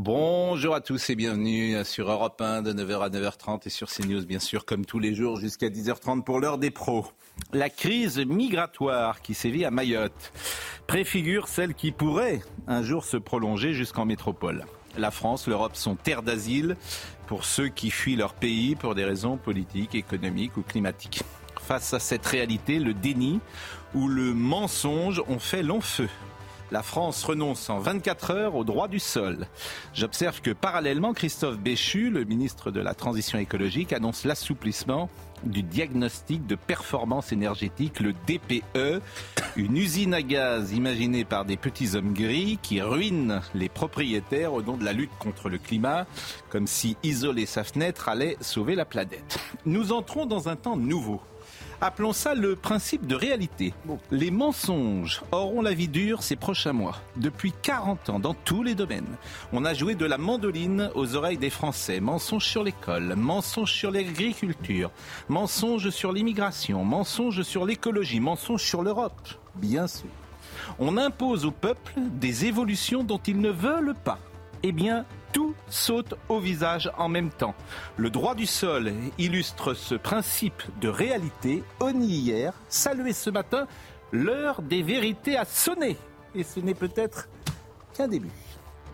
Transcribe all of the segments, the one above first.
Bonjour à tous et bienvenue sur Europe 1 de 9h à 9h30 et sur CNews bien sûr comme tous les jours jusqu'à 10h30 pour l'heure des pros. La crise migratoire qui sévit à Mayotte préfigure celle qui pourrait un jour se prolonger jusqu'en métropole. La France, l'Europe sont terre d'asile pour ceux qui fuient leur pays pour des raisons politiques, économiques ou climatiques. Face à cette réalité, le déni ou le mensonge ont fait long feu. La France renonce en 24 heures au droit du sol. J'observe que parallèlement, Christophe Béchu, le ministre de la Transition écologique, annonce l'assouplissement du diagnostic de performance énergétique, le DPE, une usine à gaz imaginée par des petits hommes gris qui ruinent les propriétaires au nom de la lutte contre le climat, comme si isoler sa fenêtre allait sauver la planète. Nous entrons dans un temps nouveau. Appelons ça le principe de réalité. Les mensonges auront la vie dure ces prochains mois. Depuis 40 ans, dans tous les domaines, on a joué de la mandoline aux oreilles des Français. Mensonges sur l'école, mensonges sur l'agriculture, mensonges sur l'immigration, mensonges sur l'écologie, mensonges sur l'Europe, bien sûr. On impose au peuple des évolutions dont ils ne veulent pas. Eh bien, tout saute au visage en même temps. Le droit du sol illustre ce principe de réalité. On hier, salué ce matin, l'heure des vérités a sonné. Et ce n'est peut-être qu'un début.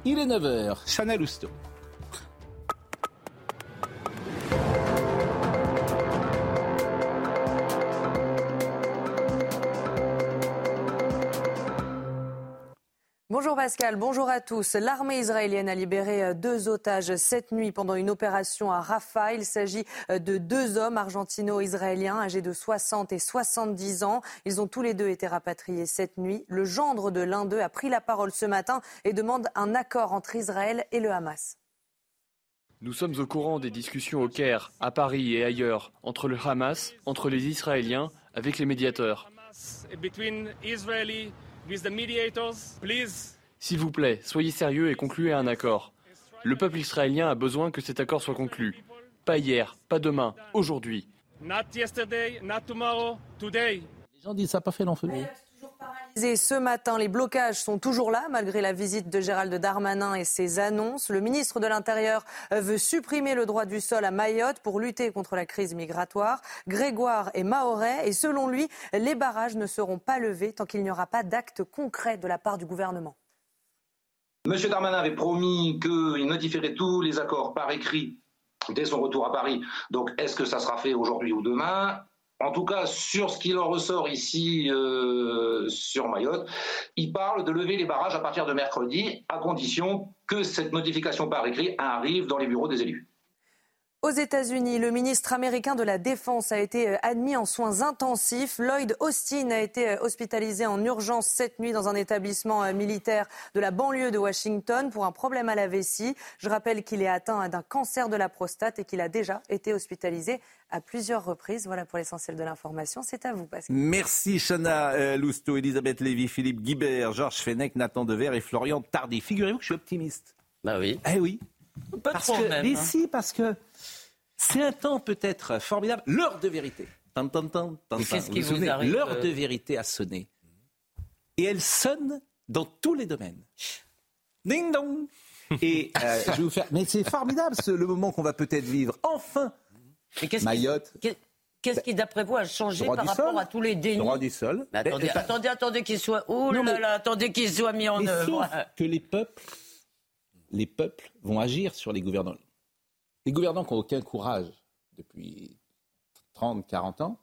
Il est 9h, Chanel Housteau. Bonjour Pascal, bonjour à tous. L'armée israélienne a libéré deux otages cette nuit pendant une opération à Rafah. Il s'agit de deux hommes argentino-israéliens âgés de 60 et 70 ans. Ils ont tous les deux été rapatriés cette nuit. Le gendre de l'un d'eux a pris la parole ce matin et demande un accord entre Israël et le Hamas. Nous sommes au courant des discussions au Caire, à Paris et ailleurs, entre le Hamas, entre les Israéliens, avec les médiateurs. S'il vous plaît, soyez sérieux et concluez un accord. Le peuple israélien a besoin que cet accord soit conclu. Pas hier, pas demain, aujourd'hui. Les gens disent ça n'a pas fait long ce matin, les blocages sont toujours là, malgré la visite de Gérald Darmanin et ses annonces. Le ministre de l'Intérieur veut supprimer le droit du sol à Mayotte pour lutter contre la crise migratoire. Grégoire est mahorais et selon lui, les barrages ne seront pas levés tant qu'il n'y aura pas d'acte concret de la part du gouvernement. Monsieur Darmanin avait promis qu'il notifierait tous les accords par écrit dès son retour à Paris. Donc, est-ce que ça sera fait aujourd'hui ou demain? En tout cas, sur ce qu'il en ressort ici euh, sur Mayotte, il parle de lever les barrages à partir de mercredi, à condition que cette notification par écrit arrive dans les bureaux des élus. Aux États-Unis, le ministre américain de la Défense a été admis en soins intensifs. Lloyd Austin a été hospitalisé en urgence cette nuit dans un établissement militaire de la banlieue de Washington pour un problème à la vessie. Je rappelle qu'il est atteint d'un cancer de la prostate et qu'il a déjà été hospitalisé à plusieurs reprises. Voilà pour l'essentiel de l'information. C'est à vous, Pascal. Merci, Chana euh, Lousteau, Elisabeth Lévy, Philippe Guibert, Georges Fenech, Nathan Dever et Florian Tardy. Figurez-vous que je suis optimiste. Bah oui. Eh oui. Pas Parce trop que, même, mais hein. si, parce que c'est un temps peut-être formidable. L'heure de vérité. Tan, tan, tan, tan, Mais tan. qu'est-ce qui vous arrive, L'heure euh de vérité a sonné. Et elle sonne dans tous les domaines. Ding dong Et euh, je vais vous faire. Mais c'est formidable ce- le moment qu'on va peut-être vivre. Enfin Mais qu'est-ce qui- Mayotte. qu'est- Qu'est-ce qui, d'après vous, a changé par rapport sol. à tous les dénis Droit du sol. Mais attendez, Mais- attendez, attendez qu'il soit. Oh là Non, mais- là, attendez qu'il soit mis en Mais œuvre. sauf que les peuples, les peuples vont agir sur les gouvernants. Les gouvernants qui n'ont aucun courage depuis 30, 40 ans,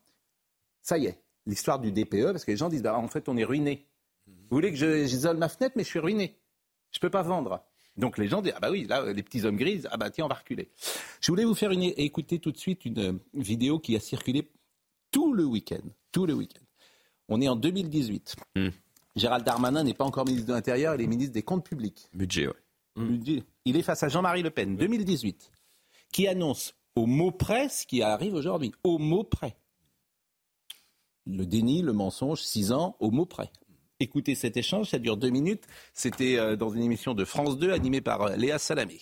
ça y est, l'histoire du DPE, parce que les gens disent, bah, en fait, on est ruiné. Vous voulez que je- j'isole ma fenêtre, mais je suis ruiné. Je ne peux pas vendre. Donc les gens disent, ah bah oui, là, les petits hommes gris, ah bah tiens, on va reculer. Je voulais vous faire une, écouter tout de suite une euh, vidéo qui a circulé tout le week-end. Tout le week-end. On est en 2018. Gérald Darmanin n'est pas encore ministre de l'Intérieur, il est ministre des Comptes publics. Budget. Budget. Il est face à Jean-Marie Le Pen, 2018, qui annonce au mot près ce qui arrive aujourd'hui. Au mot près. Le déni, le mensonge, six ans, au mot près. Écoutez cet échange, ça dure deux minutes. C'était euh, dans une émission de France 2 animée par euh, Léa Salamé.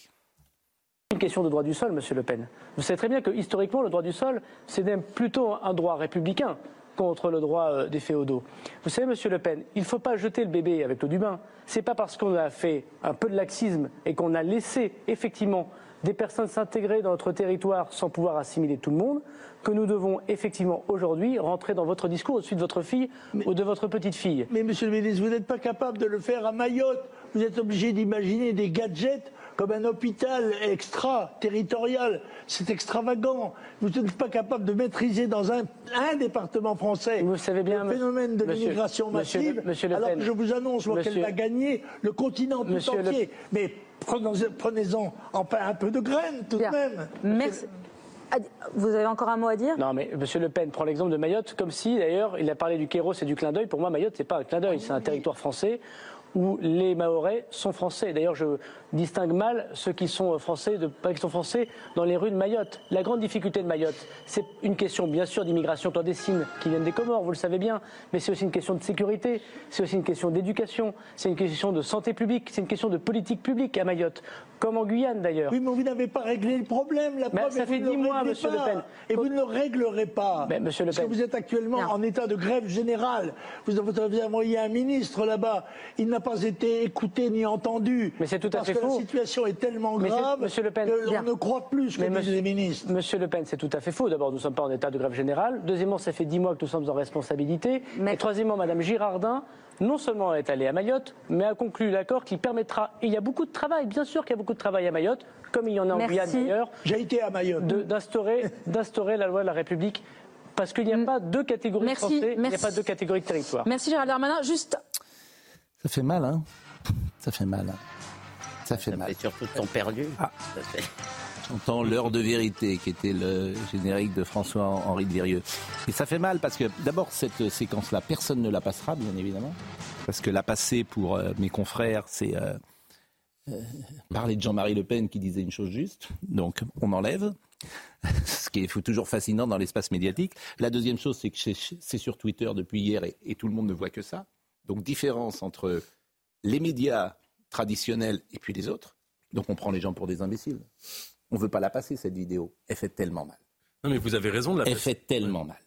une question de droit du sol, Monsieur Le Pen. Vous savez très bien que historiquement, le droit du sol, c'est même plutôt un droit républicain contre le droit euh, des féodaux. Vous savez, Monsieur Le Pen, il ne faut pas jeter le bébé avec l'eau du bain. C'est pas parce qu'on a fait un peu de laxisme et qu'on a laissé effectivement des personnes s'intégrer dans notre territoire sans pouvoir assimiler tout le monde que nous devons effectivement aujourd'hui rentrer dans votre discours au-dessus de votre fille ou de votre petite fille. Mais monsieur le ministre, vous n'êtes pas capable de le faire à Mayotte. Vous êtes obligé d'imaginer des gadgets comme un hôpital extra-territorial. C'est extravagant. Vous n'êtes pas capable de maîtriser dans un, un département français Vous savez bien, le phénomène de l'immigration massive, monsieur Le alors Pen. que je vous annonce moi, qu'elle va gagner le continent tout Monsieur Le- entier. Mais prenez-en enfin un peu de graines tout Bien. de même. Merci. Vous avez encore un mot à dire? Non, mais M. Le Pen prend l'exemple de Mayotte, comme si, d'ailleurs, il a parlé du Kéros et du clin d'œil. Pour moi, Mayotte, c'est pas un clin d'œil, c'est un territoire français où les Mahorais sont français. D'ailleurs, je distingue mal ceux qui sont français, de, pas qui sont français, dans les rues de Mayotte. La grande difficulté de Mayotte, c'est une question, bien sûr, d'immigration clandestine qui viennent des Comores, vous le savez bien, mais c'est aussi une question de sécurité, c'est aussi une question d'éducation, c'est une question de santé publique, c'est une question de politique publique à Mayotte, comme en Guyane d'ailleurs. Oui, mais vous n'avez pas réglé le problème. La Mais preuve, ça et vous fait ne le dix mois, monsieur pas. Le Pen. Et vous ne le réglerez pas. Mais, monsieur Le Parce que Pen. vous êtes actuellement en état de grève générale. Vous avez envoyé un ministre là-bas. Il n'a pas été écouté ni entendu. Mais c'est tout à fait que faux. la situation est tellement grave monsieur Le Pen, que bien. l'on ne croit plus ce que disent les ministres. Monsieur Le Pen, c'est tout à fait faux. D'abord, nous ne sommes pas en état de grève générale. Deuxièmement, ça fait dix mois que nous sommes en responsabilité. Mais- Et troisièmement, Madame Girardin, non seulement est allée à Mayotte, mais a conclu l'accord qui permettra, et il y a beaucoup de travail, bien sûr qu'il y a beaucoup de travail à Mayotte, comme il y en a en Merci. Guyane d'ailleurs, J'ai été à Mayotte. d'instaurer, la loi de la République. Parce qu'il n'y a pas deux catégories Merci, de Français, il n'y a pas deux catégories de territoire. Merci Gérald Darmanin. Juste, Ça fait mal, hein Ça fait mal. hein. Ça fait Ça mal. fait surtout temps perdu. Ah. Ça fait- J'entends l'heure de vérité, qui était le générique de François-Henri de Virieux. Et ça fait mal parce que, d'abord, cette séquence-là, personne ne la passera, bien évidemment. Parce que la passer pour euh, mes confrères, c'est euh, euh, parler de Jean-Marie Le Pen qui disait une chose juste. Donc, on enlève. Ce qui est toujours fascinant dans l'espace médiatique. La deuxième chose, c'est que c'est- c'est sur Twitter depuis hier et, et tout le monde ne voit que ça. Donc, différence entre les médias traditionnels et puis les autres. Donc, on prend les gens pour des imbéciles. On veut pas la passer, cette vidéo. Elle fait tellement mal. Non, mais vous avez raison de la Elle passer. fait tellement mal.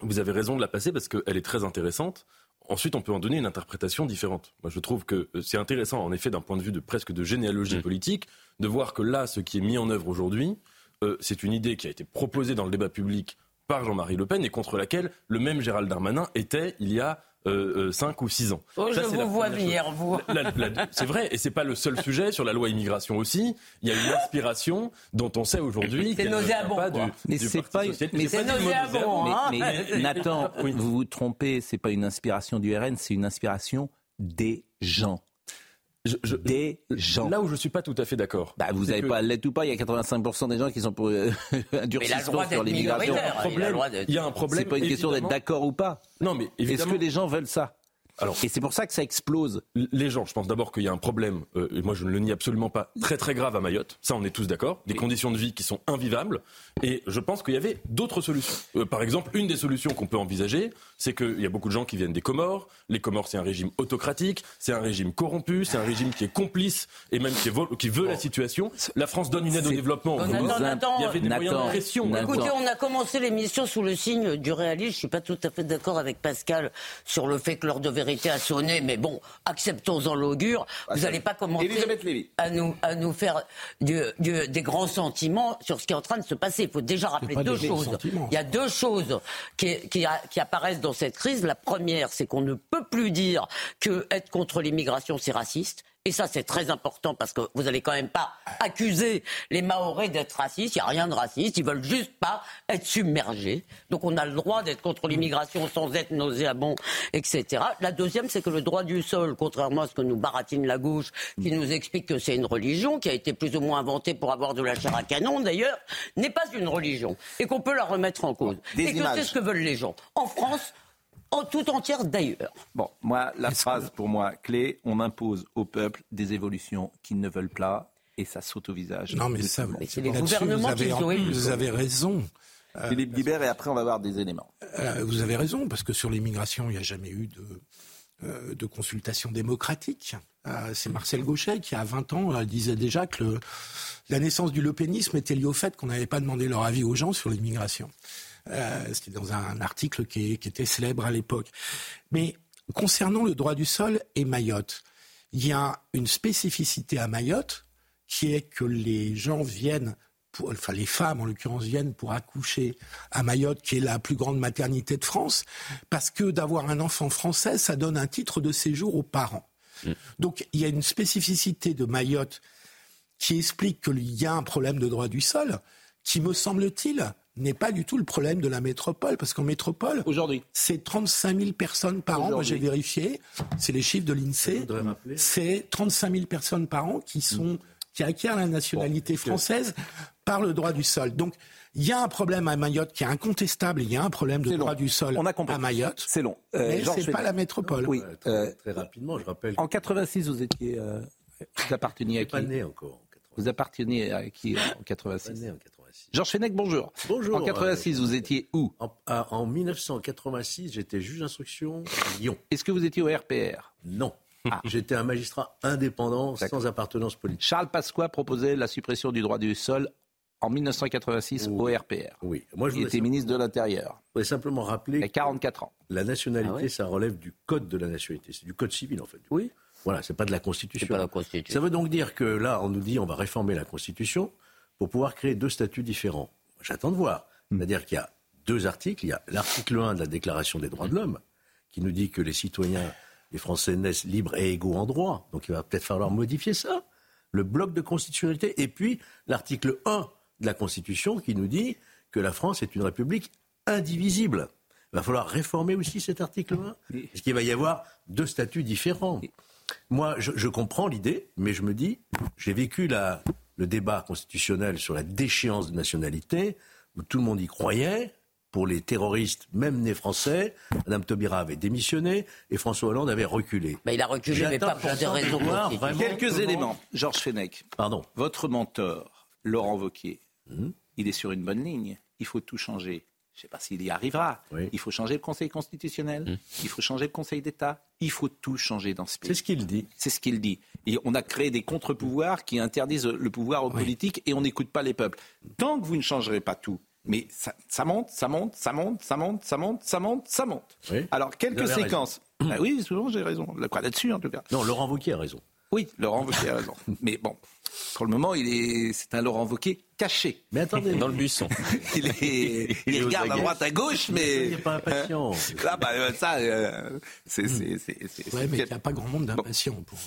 Vous avez raison de la passer parce qu'elle est très intéressante. Ensuite, on peut en donner une interprétation différente. Moi, je trouve que euh, c'est intéressant, en effet, d'un point de vue de presque de généalogie Mm. politique, de voir que là, ce qui est mis en œuvre aujourd'hui, euh, c'est une idée qui a été proposée dans le débat public par Jean-Marie Le Pen et contre laquelle le même Gérald Darmanin était il y a 5 ou 6 ans. Oh, Ça, je c'est la vous vois première venir, vous. C'est vrai, et c'est pas le seul sujet sur la loi immigration aussi. Il y a une inspiration dont on sait aujourd'hui C'est qu'elle ne vient nauséabond, pas quoi. du, Mais du c'est Parti pas- socialiste. mais C'est nauséabond, nauséabond. hein. Mais, mais Nathan, Oui. vous vous trompez, c'est pas une inspiration du RN, c'est une inspiration des gens. Je- je- Des gens. Là où je suis pas tout à fait d'accord. Bah, vous n'avez que- pas l'être ou pas, il y a 85% des gens qui sont pour euh, un durcissement sur l'immigration. Il y a un problème. C'est pas une question d'être d'accord ou pas. Non, mais Est-ce évidemment. que les gens veulent ça? Alors, Et c'est pour ça que ça explose. les gens, je pense d'abord qu'il y a un problème, euh, et moi je ne le nie absolument pas, très très grave à Mayotte. Ça, on est tous d'accord. Des conditions de vie qui sont invivables. Et je pense qu'il y avait d'autres solutions. Euh, par exemple, une des solutions qu'on peut envisager, c'est qu'il y a beaucoup de gens qui viennent des Comores. Les Comores, c'est un régime autocratique, c'est un régime corrompu, c'est un régime qui est complice et même qui, est vol- qui veut la situation. La France donne une aide au développement. Vous- Nathan, Vous- Nathan, Il y avait des moyens de pression. Écoutez, on a commencé l'émission sous le signe du réalisme. Je suis pas tout à fait d'accord avec Pascal sur le fait que l'heure de vérité a sonné, mais bon, acceptons-en l'augure. Vous n'allez pas commencer à nous, à nous faire du- du- des grands sentiments sur ce qui est en train de se passer. Il faut déjà rappeler deux choses. Il y a deux choses qui, qui a- qui apparaissent dans cette crise. La première, c'est qu'on ne peut plus dire que être contre l'immigration, c'est raciste. Et ça, c'est très important parce que vous n'allez quand même pas accuser les Mahorais d'être racistes. Il n'y a rien de raciste. Ils veulent juste pas être submergés. Donc on a le droit d'être contre l'immigration sans être nauséabond, etc. La deuxième, c'est que le droit du sol, contrairement à ce que nous baratine la gauche, qui nous explique que c'est une religion, qui a été plus ou moins inventée pour avoir de la chair à canon d'ailleurs, n'est pas une religion. Et qu'on peut la remettre en cause. Des et que c'est ce que veulent les gens. En France, en tout entière d'ailleurs. Bon, moi, la phrase pour moi clé, on impose au peuple des évolutions qu'ils ne veulent pas et ça saute au visage. Non, mais ça, c'est les là-dessus, gouvernements vous avez, qui ont élu. vous avez raison. Philippe Guibert et après on va avoir des éléments. Euh, vous avez raison, parce que sur l'immigration, il n'y a jamais eu de, euh, de consultation démocratique. Euh, c'est Marcel Gauchet qui, à 20 ans, euh, disait déjà que le, la naissance du lopénisme était liée au fait qu'on n'avait pas demandé leur avis aux gens sur l'immigration. Euh, C'était dans un article qui, qui était célèbre à l'époque. Mais concernant le droit du sol et Mayotte, il y a une spécificité à Mayotte qui est que les gens viennent, pour, enfin les femmes en l'occurrence viennent pour accoucher à Mayotte, qui est la plus grande maternité de France, parce que d'avoir un enfant français, ça donne un titre de séjour aux parents. Donc il y a une spécificité de Mayotte qui explique qu'il y a un problème de droit du sol, qui me semble-t-il n'est pas du tout le problème de la métropole, parce qu'en métropole, Aujourd'hui. c'est 35 000 personnes par an. Moi, j'ai vérifié. C'est les chiffres de l'INSEE. C'est 35 000 personnes par an qui sont qui acquièrent la nationalité française par le droit du sol. Donc, il y a un problème à Mayotte qui est incontestable. Il y a un problème de long. droit du sol On a compris. à Mayotte. C'est long. Euh, Mais Georges c'est pas la métropole. Oui. Très, euh, très rapidement, je rappelle en 86, vous étiez. euh, vous apparteniez à qui pas né encore en 86. Vous apparteniez à qui en Pas 86 né en 86. Georges Fenech, bonjour. Bonjour. En 86, euh, vous étiez où en, à- en 1986, j'étais juge d'instruction à Lyon. Est-ce que vous étiez au RPR Non. Ah. J'étais un magistrat indépendant, sans appartenance politique. Charles Pasqua proposait la suppression du droit du sol en 1986 au. RPR. Oui. Moi, je Il était ministre de l'Intérieur. je voulais simplement Il rappeler a 44 ans. la nationalité, Ah ouais ça relève du code de la nationalité. C'est du code civil, en fait. Oui. Voilà, c'est pas de la C'est Constitution. pas la Constitution. Ça veut donc dire que là, on nous dit on va réformer la Constitution pour pouvoir créer deux statuts différents. J'attends de voir. C'est-à-dire qu'il y a deux articles. Il y a l'article 1 de la Déclaration des droits de l'homme qui nous dit que les citoyens, les Français naissent libres et égaux en droit. Donc il va peut-être falloir modifier ça. Le bloc de constitutionnalité. Et puis l'article 1 de la Constitution qui nous dit que la France est une république indivisible. Il va falloir réformer aussi cet article 1. Parce qu'il va y avoir deux statuts différents. Moi, je, je comprends l'idée, mais je me dis, j'ai vécu la- le débat constitutionnel sur la déchéance de nationalité, où tout le monde y croyait. Pour les terroristes, même nés français, Madame Taubira avait démissionné et François Hollande avait reculé. Bah, il a reculé, mais pas pour des raisons voir Quelques éléments. Georges Fenech, Pardon. votre mentor, Laurent Wauquiez, il est sur une bonne ligne. Il faut tout changer. Je ne sais pas s'il y arrivera. Oui. Il faut changer le Conseil constitutionnel. Il faut changer le Conseil d'État. Il faut tout changer dans ce pays. C'est ce qu'il dit. C'est ce qu'il dit. Et on a créé des contre-pouvoirs qui interdisent le pouvoir aux politiques et on n'écoute pas les peuples. Tant que vous ne changerez pas tout, mais ça, ça monte, ça monte, ça monte, ça monte, ça monte, ça monte, ça monte. Oui. Alors, quelques séquences. Ah oui, souvent j'ai raison. Quoi là-dessus, en tout cas. Non, Laurent Wauquiez a raison. Oui, Laurent Wauquiez a raison. Mais bon, pour le moment, il est, c'est un Laurent Wauquiez caché. Mais attendez, Dans le buisson. Il, est, il est aux regarde à droite, à gauche, mais. soyez pas impatient. Là, bah, ça, euh, c'est. c'est- c'est- c'est- Ouais, mais il n'y a pas grand monde d'impatients. Pour...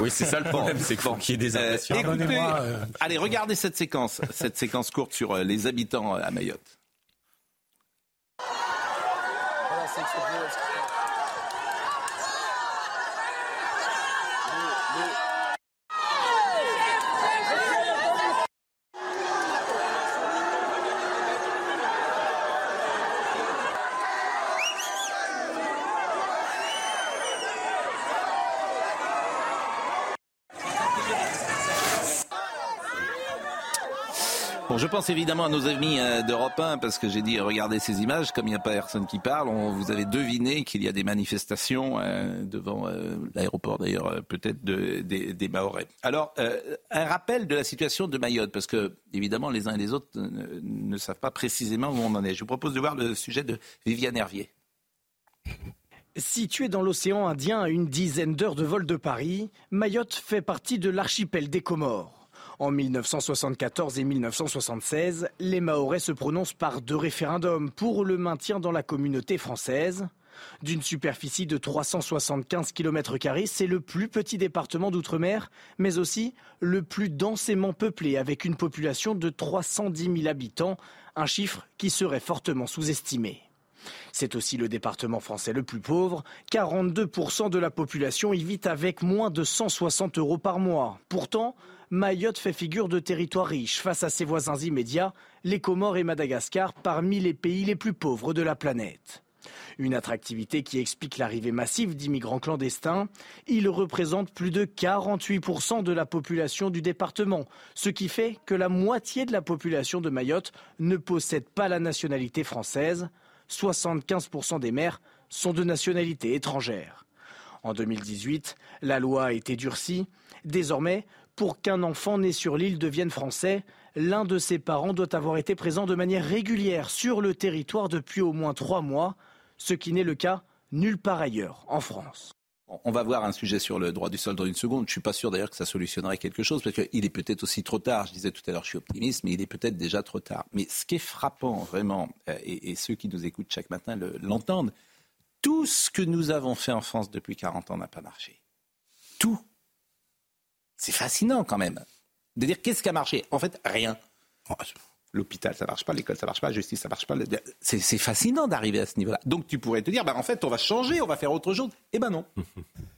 Oui, c'est ça le problème, c'est qu'il faut qu'il y ait des Euh, impatients. écoutez, euh, allez, regardez cette séquence, cette séquence courte sur euh, les habitants euh, à Mayotte. Bon, je pense évidemment à nos amis euh, d'Europe 1 parce que j'ai dit regardez ces images, comme il n'y a pas personne qui parle, on, vous avez deviné qu'il y a des manifestations euh, devant euh, l'aéroport d'ailleurs peut-être de- des, des. Alors, un rappel de la situation de Mayotte parce que évidemment les uns et les autres ne, ne savent pas précisément où on en est. Je vous propose de voir le sujet de Viviane Hervier. Située dans l'océan Indien à une dizaine d'heures de vol de Paris, Mayotte fait partie de l'archipel des Comores. En 1974 et 1976, les Mahorais se prononcent par deux référendums pour le maintien dans la communauté française. D'une superficie de 375 km, c'est le plus petit département d'outre-mer, mais aussi le plus densément peuplé, avec une population de 310 000 habitants, un chiffre qui serait fortement sous-estimé. C'est aussi le département français le plus pauvre. 42% de la population y vit avec moins de 160 euros par mois. Pourtant, Mayotte fait figure de territoire riche face à ses voisins immédiats, les Comores et Madagascar, parmi les pays les plus pauvres de la planète. Une attractivité qui explique l'arrivée massive d'immigrants clandestins. Ils représentent plus de 48% de la population du département, ce qui fait que la moitié de la population de Mayotte ne possède pas la nationalité française. 75% des maires sont de nationalité étrangère. En 2018, la loi a été durcie. Désormais, pour qu'un enfant né sur l'île devienne français, l'un de ses parents doit avoir été présent de manière régulière sur le territoire depuis au moins trois mois, ce qui n'est le cas nulle part ailleurs en France. On va voir un sujet sur le droit du sol dans une seconde. Je ne suis pas sûr d'ailleurs que ça solutionnerait quelque chose parce qu'il est peut-être aussi trop tard. Je disais tout à l'heure, je suis optimiste, mais il est peut-être déjà trop tard. Mais ce qui est frappant vraiment, euh, et, ceux qui nous écoutent chaque matin l'entendent, tout ce que nous avons fait en France depuis 40 ans n'a pas marché. Tout. C'est fascinant quand même. De dire qu'est-ce qui a marché En fait, rien. L'hôpital, ça marche pas, l'école, ça marche pas, la justice, ça marche pas. C'est fascinant d'arriver à ce niveau-là. Donc tu pourrais te dire, bah, en fait, on va changer, on va faire autre chose. Eh ben non.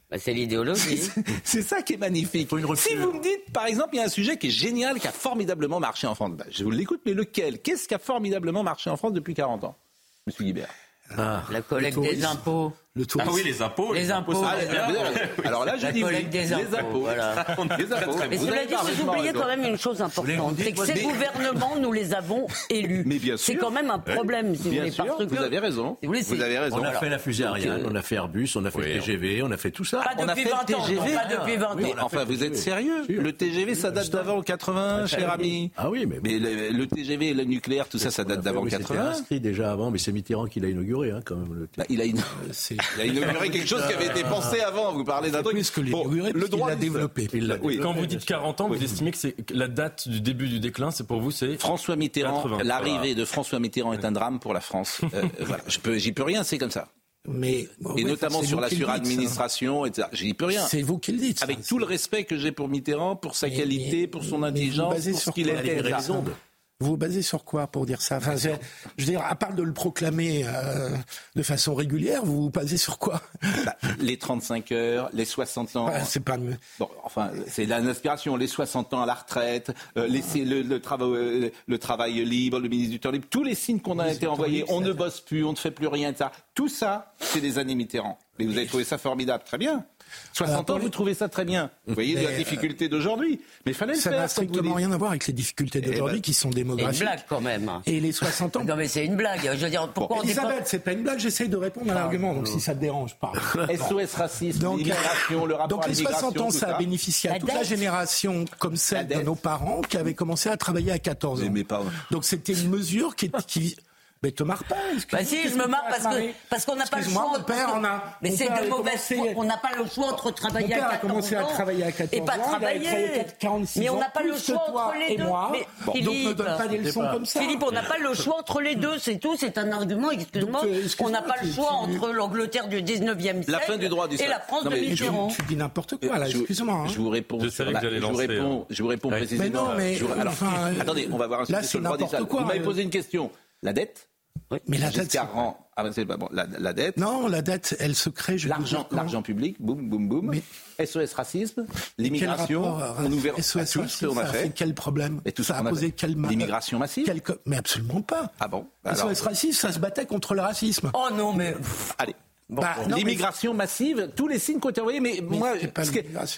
Bah, c'est l'idéologie. C'est ça qui est magnifique. si vous me dites, par exemple, il y a un sujet qui est génial, qui a formidablement marché en France, bah, je vous l'écoute, mais lequel? Qu'est-ce qui a formidablement marché en France depuis 40 ans? Monsieur Guibert. Ah, la collecte des impôts. Le ah oui, les impôts. Les, impôts. Ah, alors là, je dis oui, des impôts. Les impôts. Voilà. les impôts. Mais cela dit, vous oubliez quand même une chose importante. C'est que ces gouvernements, nous les avons élus. Mais bien sûr. C'est quand même un problème, si bien vous voulez. Sûr, vous avez raison. Vous, avez raison. On a fait la fusée Ariane, on a fait Airbus, on a fait le TGV, on a fait tout ça. Pas depuis 20 ans. Pas depuis 20 ans. Enfin, vous êtes sérieux Le TGV, ça date d'avant 80, cher ami. Ah oui, mais. Mais le TGV, le nucléaire, tout ça, ça date d'avant 80. C'était inscrit déjà avant, mais c'est Mitterrand qui l'a inauguré, quand même. Il a inauguré quelque chose qui avait été pensé avant. Vous parlez d'un truc. que le droit a développé. Quand vous dites 40 ans, vous estimez que c'est la date du début du déclin, c'est pour vous, c'est François Mitterrand. L'arrivée de François Mitterrand est un drame pour la France. Euh, voilà, je peux, j'y peux rien, c'est comme ça. Mais, et notamment sur la suradministration, etc. J'y peux rien. C'est vous qui le dites. Avec tout le respect que j'ai pour Mitterrand, pour sa qualité, pour son intelligence, pour ce qu'il était. Vous vous basez sur quoi pour dire ça enfin, je, veux dire, à part de le proclamer euh, de façon régulière, vous vous basez sur quoi bah, Les 35 heures, les 60 ans. c'est pas. Bon, enfin, c'est l'inspiration. Les 60 ans à la retraite, euh, le, le, travail, euh, le travail libre, le ministre du temps libre, tous les signes qu'on a été envoyés. On ne bosse plus, on ne fait plus rien, ça. Tout ça, c'est des années Mitterrand. Mais vous avez trouvé ça formidable, très bien. 60 ans, vous trouvez ça très bien. Vous voyez la difficulté d'aujourd'hui. Mais fallait le ça faire. Ça n'a strictement rien à voir avec les difficultés eh d'aujourd'hui ben, qui sont démographiques. C'est une blague quand même. Et les 60 ans. Non mais c'est une blague. Je veux dire, pourquoi bon, Elisabeth, c'est pas une blague. J'essaye de répondre à l'argument. Donc si ça te dérange, pas. SOS racisme, donc, l'immigration, le rapport Donc les 60 ans, ça a bénéficié à toute la génération comme celle de nos parents qui avaient commencé à travailler à 14 ans. Donc c'était une mesure qui, qui mais te marre pas. Bah si, je me marre parce que parce qu'on n'a pas le choix. Mon père, on a. Mais c'est de mauvaise foi. On n'a pas le choix entre travailler à 14 ans. a commencé à travailler à 14 ans. Et pas travailler. mais on n'a pas le choix entre les deux. Moi. Mais bon, Philippe, donc ne donne pas des leçons comme ça. Philippe, on n'a pas le choix entre les deux. C'est tout. C'est un argument. Excuse-moi. on n'a pas le choix entre l'Angleterre du 19e siècle. La fin du droit Et la France de Mitterrand. Tu dis n'importe quoi là. Excuse-moi. Je vous réponds. Je savais que j'allais lancer. Je vous réponds précisément. Mais non, mais attendez, on va voir un sujet sur le droit des Vous m'avez posé une question. La dette mais la dette. Ah, bon, la, dette. Non, la dette, elle se crée. L'argent, l'argent public, boum, boum, boum. SOS racisme, l'immigration, on ouvert SOS tout racisme, ça a fait quel problème Et tout ça a posé quel L'immigration massive Mais absolument pas. Ah bon? SOS racisme, ça se battait contre le racisme. Oh non, mais. Allez. Bah, l'immigration massive, tous les signes qui ont été envoyés, mais, moi,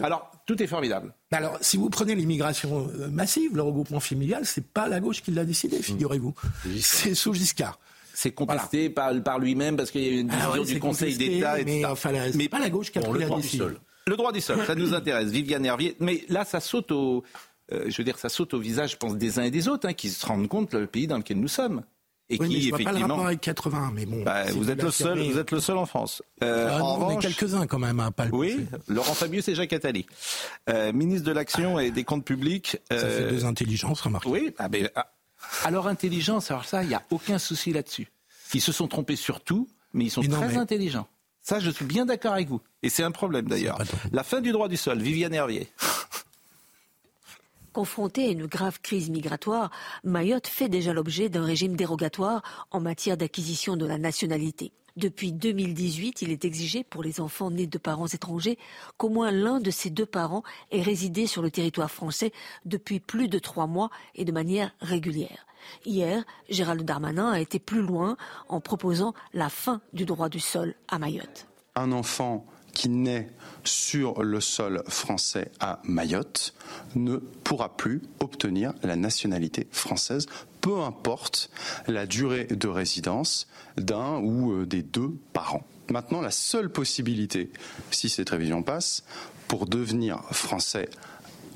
alors tout est formidable. Alors, si vous prenez l'immigration euh, massive, le regroupement familial, c'est pas la gauche qui l'a décidé, figurez-vous. C'est sous Giscard c'est contesté par, par lui-même parce qu'il y a une ah décision du Conseil d'État. Mais, enfin, mais pas la gauche qui a pris le la droit décision. Du sol. Le droit du sol, ça nous intéresse. Viviane Hervier. Mais là, ça saute au, euh, je veux dire, ça saute au visage, je pense, des uns et des autres, hein, qui se rendent compte le pays dans lequel nous sommes. Et oui, qui, mais je effectivement, pas le rapport avec 80, mais bon. Bah, vous êtes le seul, vous êtes le seul en France. Euh, ah, en on est quelques-uns quand même, hein, pas le Oui, Laurent Fabius et Jacques Attali, euh, ministre de l'action et des comptes publics. Ça fait deux intelligences, remarquez. Oui, ah, ben, ah, alors intelligence, alors ça, il n'y a aucun souci là-dessus. Ils se sont trompés sur tout, mais ils sont très intelligents. Ça, je suis bien d'accord avec vous. Et c'est un problème d'ailleurs. La fin du droit du sol, Viviane Hervier. Confrontée à une grave crise migratoire, Mayotte fait déjà l'objet d'un régime dérogatoire en matière d'acquisition de la nationalité. Depuis 2018, il est exigé pour les enfants nés de parents étrangers qu'au moins l'un de ces deux parents ait résidé sur le territoire français depuis plus de trois mois et de manière régulière. Hier, Gérald Darmanin a été plus loin en proposant la fin du droit du sol à Mayotte. Un enfant qui naît sur le sol français à Mayotte ne pourra plus obtenir la nationalité française, peu importe la durée de résidence d'un ou euh, des deux parents. Maintenant, la seule possibilité, si cette révision passe, pour devenir français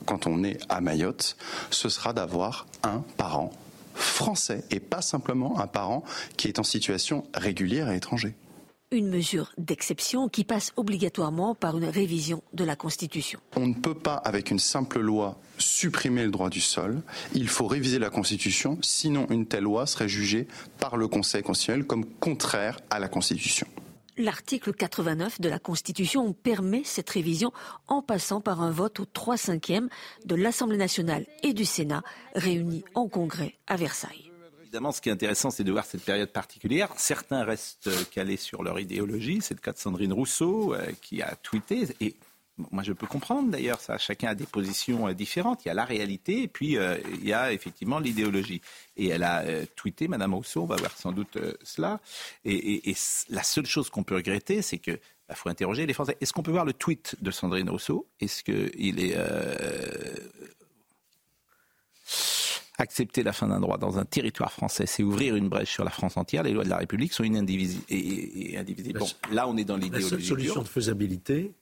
quand on est à Mayotte, ce sera d'avoir un parent français et pas simplement un parent qui est en situation régulière à étranger. Une mesure d'exception qui passe obligatoirement par une révision de la Constitution. On ne peut pas, avec une simple loi, supprimer le droit du sol. Il faut réviser la Constitution, sinon une telle loi serait jugée par le Conseil constitutionnel comme contraire à la Constitution. L'article 89 de la Constitution permet cette révision en passant par un vote au 3 5e de l'Assemblée nationale et du Sénat réunis en congrès à Versailles. Évidemment, ce qui est intéressant, c'est de voir cette période particulière. Certains restent calés sur leur idéologie. C'est le cas de Sandrine Rousseau euh, qui a tweeté. Et moi, je peux comprendre d'ailleurs, ça. Chacun a des positions euh, différentes. Il y a la réalité et puis euh, il y a effectivement l'idéologie. Et elle a euh, tweeté, Madame Rousseau, on va voir sans doute cela. Et, la seule chose qu'on peut regretter, c'est que bah, faut interroger les Français. Est-ce qu'on peut voir le tweet de Sandrine Rousseau? Est-ce qu'il est, accepter la fin d'un droit dans un territoire français, c'est ouvrir une brèche sur la France entière. Les lois de la République sont inindivisibles. Et, Bon, là, on est dans l'idéologie. La seule solution de faisabilité,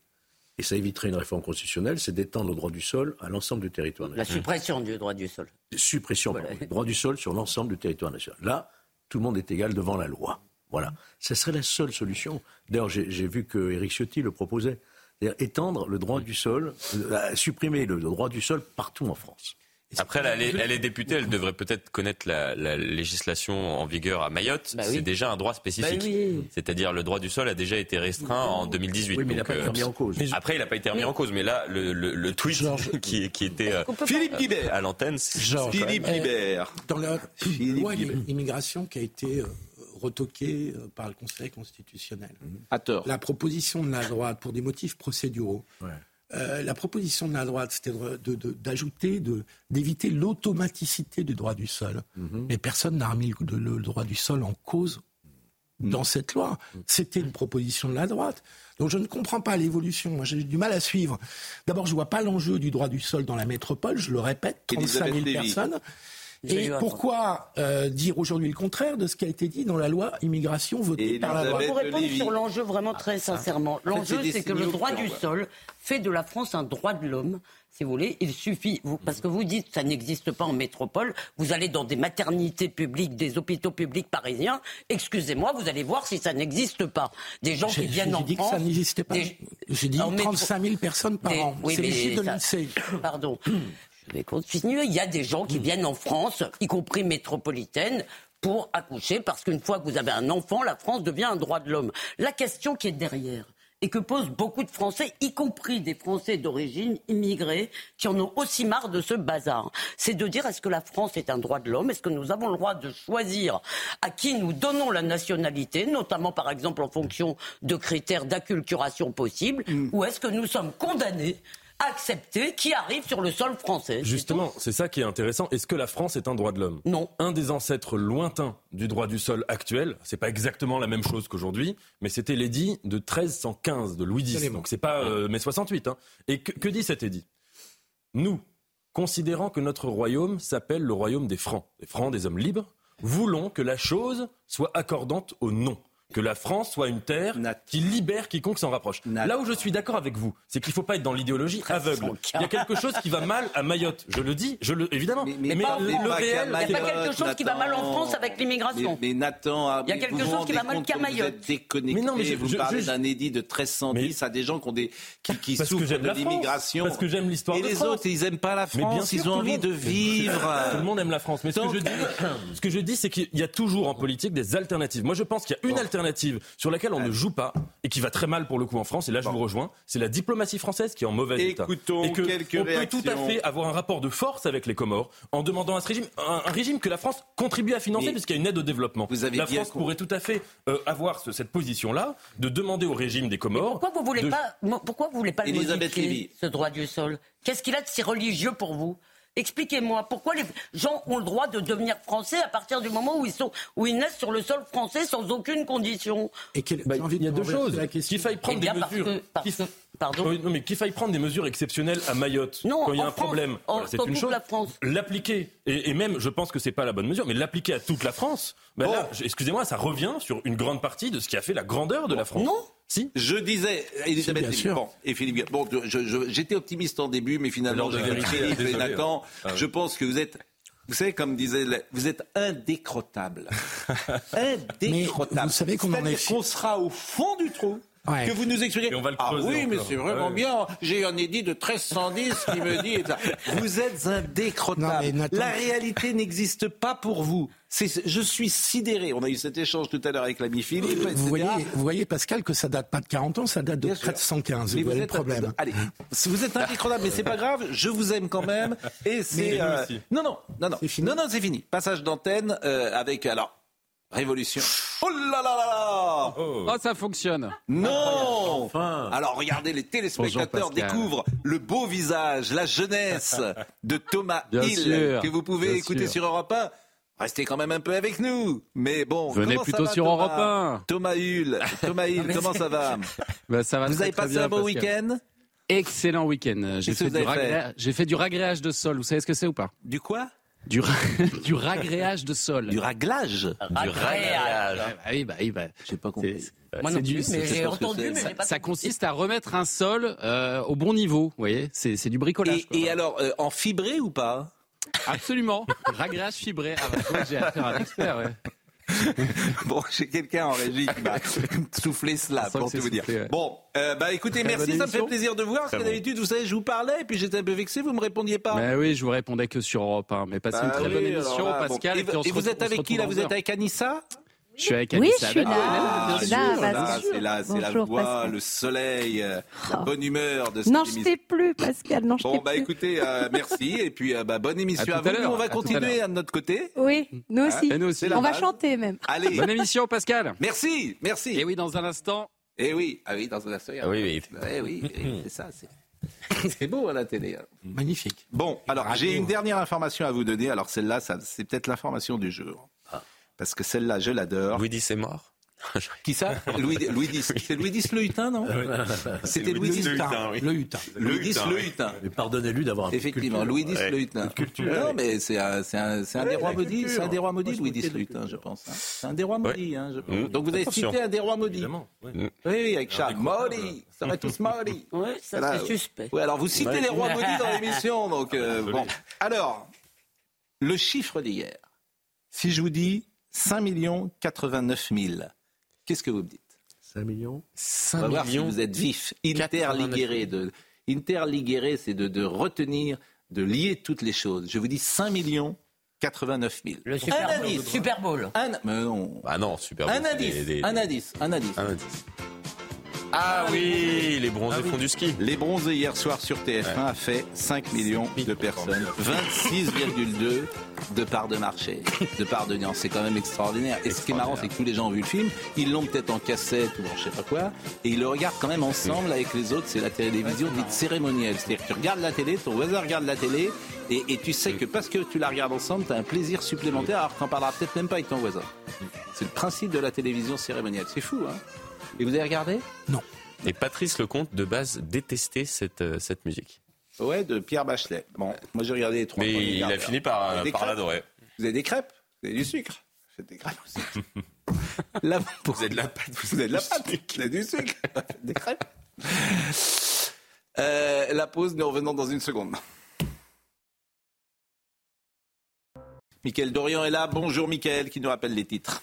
et ça éviterait une réforme constitutionnelle, c'est d'étendre le droit du sol à l'ensemble du territoire national. La suppression du droit du sol. Suppression du droit du sol sur l'ensemble du territoire national. Là, tout le monde est égal devant la loi. Voilà. Ce serait la seule solution. D'ailleurs, j'ai vu que Éric Ciotti le proposait. C'est-à-dire étendre le droit du sol, euh, supprimer le droit du sol partout en France. Après, elle, est, députée, elle devrait peut-être connaître la, législation en vigueur à Mayotte. Bah c'est déjà un droit spécifique. Bah C'est-à-dire le droit du sol a déjà été restreint en 2018. Oui, mais il n'a pas été remis en cause. Après, il n'a pas été remis en cause. Mais là, le, tweet qui, était euh, Philippe Guibert à l'antenne, Philippe Guibert. Dans la loi immigration qui a été euh, retoquée euh, par le Conseil constitutionnel. À tort. La proposition de la droite pour des motifs procéduraux. Euh, la proposition de la droite, c'était d'ajouter, de, d'éviter l'automaticité du droit du sol. Mhm. Mais personne n'a remis le, droit du sol en cause dans cette loi. C'était une proposition de la droite. Donc je ne comprends pas l'évolution. Moi, j'ai du mal à suivre. D'abord, je ne vois pas l'enjeu du droit du sol dans la métropole. Je le répète, 35 000 personnes. Et pourquoi euh, dire aujourd'hui le contraire de ce qui a été dit dans la loi immigration votée par la loi Pour répondre sur l'enjeu vraiment très sincèrement, l'enjeu c'est que le droit du sol fait de la France un droit de l'homme. Si vous voulez, il suffit, parce que vous dites que ça n'existe pas en métropole, vous allez dans des maternités publiques, des hôpitaux publics parisiens, excusez-moi, vous allez voir si ça n'existe pas. Des gens qui viennent en dit France. Que ça n'existait pas. J'ai dit 35 000 personnes par an. c'est les chiffres de l'INSEE. Pardon. Je vais continuer. Il y a des gens qui viennent en France, y compris métropolitaine, pour accoucher, parce qu'une fois que vous avez un enfant, la France devient un droit de l'homme. La question qui est derrière, et que posent beaucoup de Français, y compris des Français d'origine immigrés, qui en ont aussi marre de ce bazar. C'est de dire est-ce que la France est un droit de l'homme? Est-ce que nous avons le droit de choisir à qui nous donnons la nationalité, notamment par exemple en fonction de critères d'acculturation possibles, mm. ou est-ce que nous sommes condamnés accepter qui arrive sur le sol français. Justement, c'est ça qui est intéressant. Est-ce que la France est un droit de l'homme? Non. Un des ancêtres lointains du droit du sol actuel, c'est pas exactement la même chose qu'aujourd'hui, mais c'était l'édit de 1315 de Louis X. Donc c'est pas euh, mai 68. Hein. Et que, que dit cet édit? Nous, considérant que notre royaume s'appelle le royaume des Francs, des Francs, des hommes libres, voulons que la chose soit accordante au nom que la France soit une terre qui libère quiconque s'en rapproche. Là où je suis d'accord avec vous, c'est qu'il ne faut pas être dans l'idéologie aveugle. Il y a quelque chose qui va mal à Mayotte. Je le dis, je le, évidemment. Mais, le, réel, il n'y a pas quelque chose qui va mal en France avec l'immigration. Mais, Nathan, il y a quelque chose qui va mal qu'à Mayotte. Vous êtes déconnecté. Mais non, mais vous parlez d'un édit de 1310 à des gens qui, ont des, qui, qui souffrent de l'immigration. Parce que j'aime l'histoire Et les autres, ils n'aiment pas la France. Ils ont envie de vivre. Tout le monde aime la France. Mais ce que je dis, c'est qu'il y a toujours en politique des alternatives. Moi, je pense qu'il y a une alternative sur laquelle on ne joue pas et qui va très mal pour le coup en France, et là je vous rejoins, c'est la diplomatie française qui est en mauvais état. Et que on peut tout à fait avoir un rapport de force avec les Comores en demandant à ce régime, un, régime que la France contribue à financer puisqu'il y a une aide au développement. Vous avez la France pourrait tout à fait euh, avoir cette position-là de demander au régime des Comores. pourquoi vous voulez pas Pourquoi vous voulez pas le modifier, ce droit du sol? Qu'est-ce qu'il a de si religieux pour vous? Expliquez-moi pourquoi les gens ont le droit de devenir français à partir du moment où ils sont où ils naissent sur le sol français sans aucune condition. Et bah, il y a deux choses. Qu'il faille prendre Eh des parce mesures. que- parce pardon. Non, mais qu'il faille prendre des mesures exceptionnelles à Mayotte Non, quand il y a un France, problème. Voilà, c'est une chose. la. L'appliquer et, et même, je pense que c'est pas la bonne mesure, mais l'appliquer à toute la France. Ben là, je- excusez-moi, ça revient sur une grande partie de ce qui a fait la grandeur de la France. Non. Si. Je disais, Elisabeth bon, et Philippe bon, j'étais optimiste en début, mais finalement, j'ai de vu vérité, Philippe et. Nathan, Ah oui. je pense que vous êtes, vous savez, comme disait, vous êtes indécrottable. indécrottable. vous savez qu'on en est- qu'on sera au fond du trou. Ouais. Que vous nous expliquez. Et on va le ah oui, mais encore. c'est vraiment Ouais. bien. J'ai un édit de 1310 qui me dit. Vous êtes indécrottable. Non, mais Nathan- La réalité n'existe pas pour vous. Je suis sidéré. On a eu cet échange tout à l'heure avec l'ami Philippe. etc. Vous voyez, vous voyez, Pascal, que ça date pas de 40 ans, ça date de Bien sûr. 415. Mais Vous le êtes- problème. Allez, si vous êtes indécrottable, mais c'est pas grave, je vous aime quand même. Et c'est. euh. Non, non, non, non. C'est fini Non, non, c'est fini. Passage d'antenne euh, avec. Alors, Révolution. Oh là là là là Oh. Oh, ça fonctionne. Non Enfin. Alors regardez, les téléspectateurs découvrent le beau visage, la jeunesse de Thomas Bien Hill, sûr, que vous pouvez bien écouter sûr. sur Europe 1. Restez quand même un peu avec nous. Mais bon, Venez ça plutôt va, sur Thomas Europe 1. Thomas? Hill, Thomas Hill, comment ça va? Bah, ça va Vous très, avez très passé bien, un bon week-end? Excellent week-end. J'ai fait, fait? ragré- j'ai fait du ragréage de sol. Vous savez ce que c'est ou pas? Du quoi? Du, ra- du ragréage de sol. Du raglage? Du ragréage. Bah oui, bah oui, bah, J'ai pas compris. c'est- Moi c'est non du- plus, mais j'ai entendu, mais j'ai pas ça consiste à remettre un sol euh, au bon niveau. Vous voyez, c'est c'est du bricolage. Et, quoi. et alors, euh, en fibré ou pas? Absolument. Ragréage fibré. Ah, bah, j'ai affaire à un expert. Ouais. Bon, j'ai quelqu'un en régie qui m'a soufflé cela, pour tout vous dire. soufflé, ouais. Bon, euh, bah écoutez, merci, ça me fait plaisir de vous voir, parce que d'habitude, vous savez, je vous parlais, et puis j'étais un peu vexé, vous me répondiez pas. Mais oui, je vous répondais que sur Europe 1. Mais passez une Ah très oui, bonne émission, là, bon. Pascal. Et, vous êtes avec qui là Vous êtes avec Anissa? Je suis avec Oui, Anissa je suis là. Ah, je suis bien là, sûr, là, c'est là, c'est la voix, Pascal. le soleil, euh, la bonne humeur de cette Non, je émission. t'ai plus, Pascal. Non, je Bon, bah plus. écoutez, euh, merci, et puis euh, bah, bonne émission À à, vous. Nous, on va à tout à continuer à notre côté. Oui, nous aussi. Et nous aussi. On va base. chanter même. Allez, Bonne émission, Pascal. merci, merci. Et oui, dans un instant. Et oui, ah oui, dans un instant. Ah oui, oui. Eh oui, oui, c'est ça, c'est. C'est beau à la télé. hein. Magnifique. Bon, alors j'ai une dernière information à vous donner. Alors celle-là, ça, c'est peut-être l'information du jour. Parce que celle-là, je l'adore. Louis X est mort. Qui ça? Louis, Louis X. C'est Louis X le hutin, non? C'était Louis X Le le hutin. Le hutin. Louis X le hutin. Mais pardonnez-lui d'avoir un peu Effectivement, culture. Louis X Ouais. le hutin. Non, mais c'est un, c'est un, c'est un des rois maudits. C'est un des rois maudits, Louis X le hutin, je pense. hein. C'est un des rois maudits, hein, je pense. Mmh. Donc vous avez Attention. cité un des rois maudits. Ouais. Oui, oui, avec Charles. Maudits. Ça va tous maudits. Oui, ça c'est suspect. Oui, alors vous citez les rois maudits dans l'émission, donc euh, bon. Alors, le chiffre d'hier. Si je vous dis 5 89 000, qu'est-ce que vous me dites 5 millions On 5 va voir millions. si vous êtes vif. 89 Interliguéré. De, interliguéré, c'est de, de retenir, de lier toutes les choses. Je vous dis 5 millions 89 000. Le un Super Bowl. indice. Super Bowl. Un, mais non. Ah non, super Un beau, c'est indice, des- des- un indice, un indice. un indice. Ah oui, les bronzés font du ski. Les bronzés hier soir sur TF1 a fait 5 millions de personnes, 26,2 de part de marché, de part d'audience. C'est quand même extraordinaire. Et ce qui est marrant, c'est que tous les gens ont vu le film, ils l'ont peut-être en cassette ou en je sais pas quoi, et ils le regardent quand même ensemble avec les autres. C'est la télévision dite cérémonielle. C'est-à-dire que tu regardes la télé, ton voisin regarde la télé, et, et tu sais que parce que tu la regardes ensemble, tu as un plaisir supplémentaire, alors que tu n'en parleras peut-être même pas avec ton voisin. C'est le principe de la télévision cérémonielle. C'est fou, hein Et vous avez regardé? Et Patrice Lecomte, de base, détestait cette, euh, cette musique. Ouais, de Pierre Bachelet. Bon, moi j'ai regardé les trois. Mais il a fini par, Vous avez euh, des par crêpes l'adorer. Vous avez des crêpes Vous avez du sucre Faites des crêpes aussi. Pour... Vous avez de la pâte. Vous avez de la pâte, vous avez du sucre, des crêpes. Euh, la pause, nous revenons dans une seconde. Michael Dorian est là. Bonjour Michael, qui nous rappelle les titres.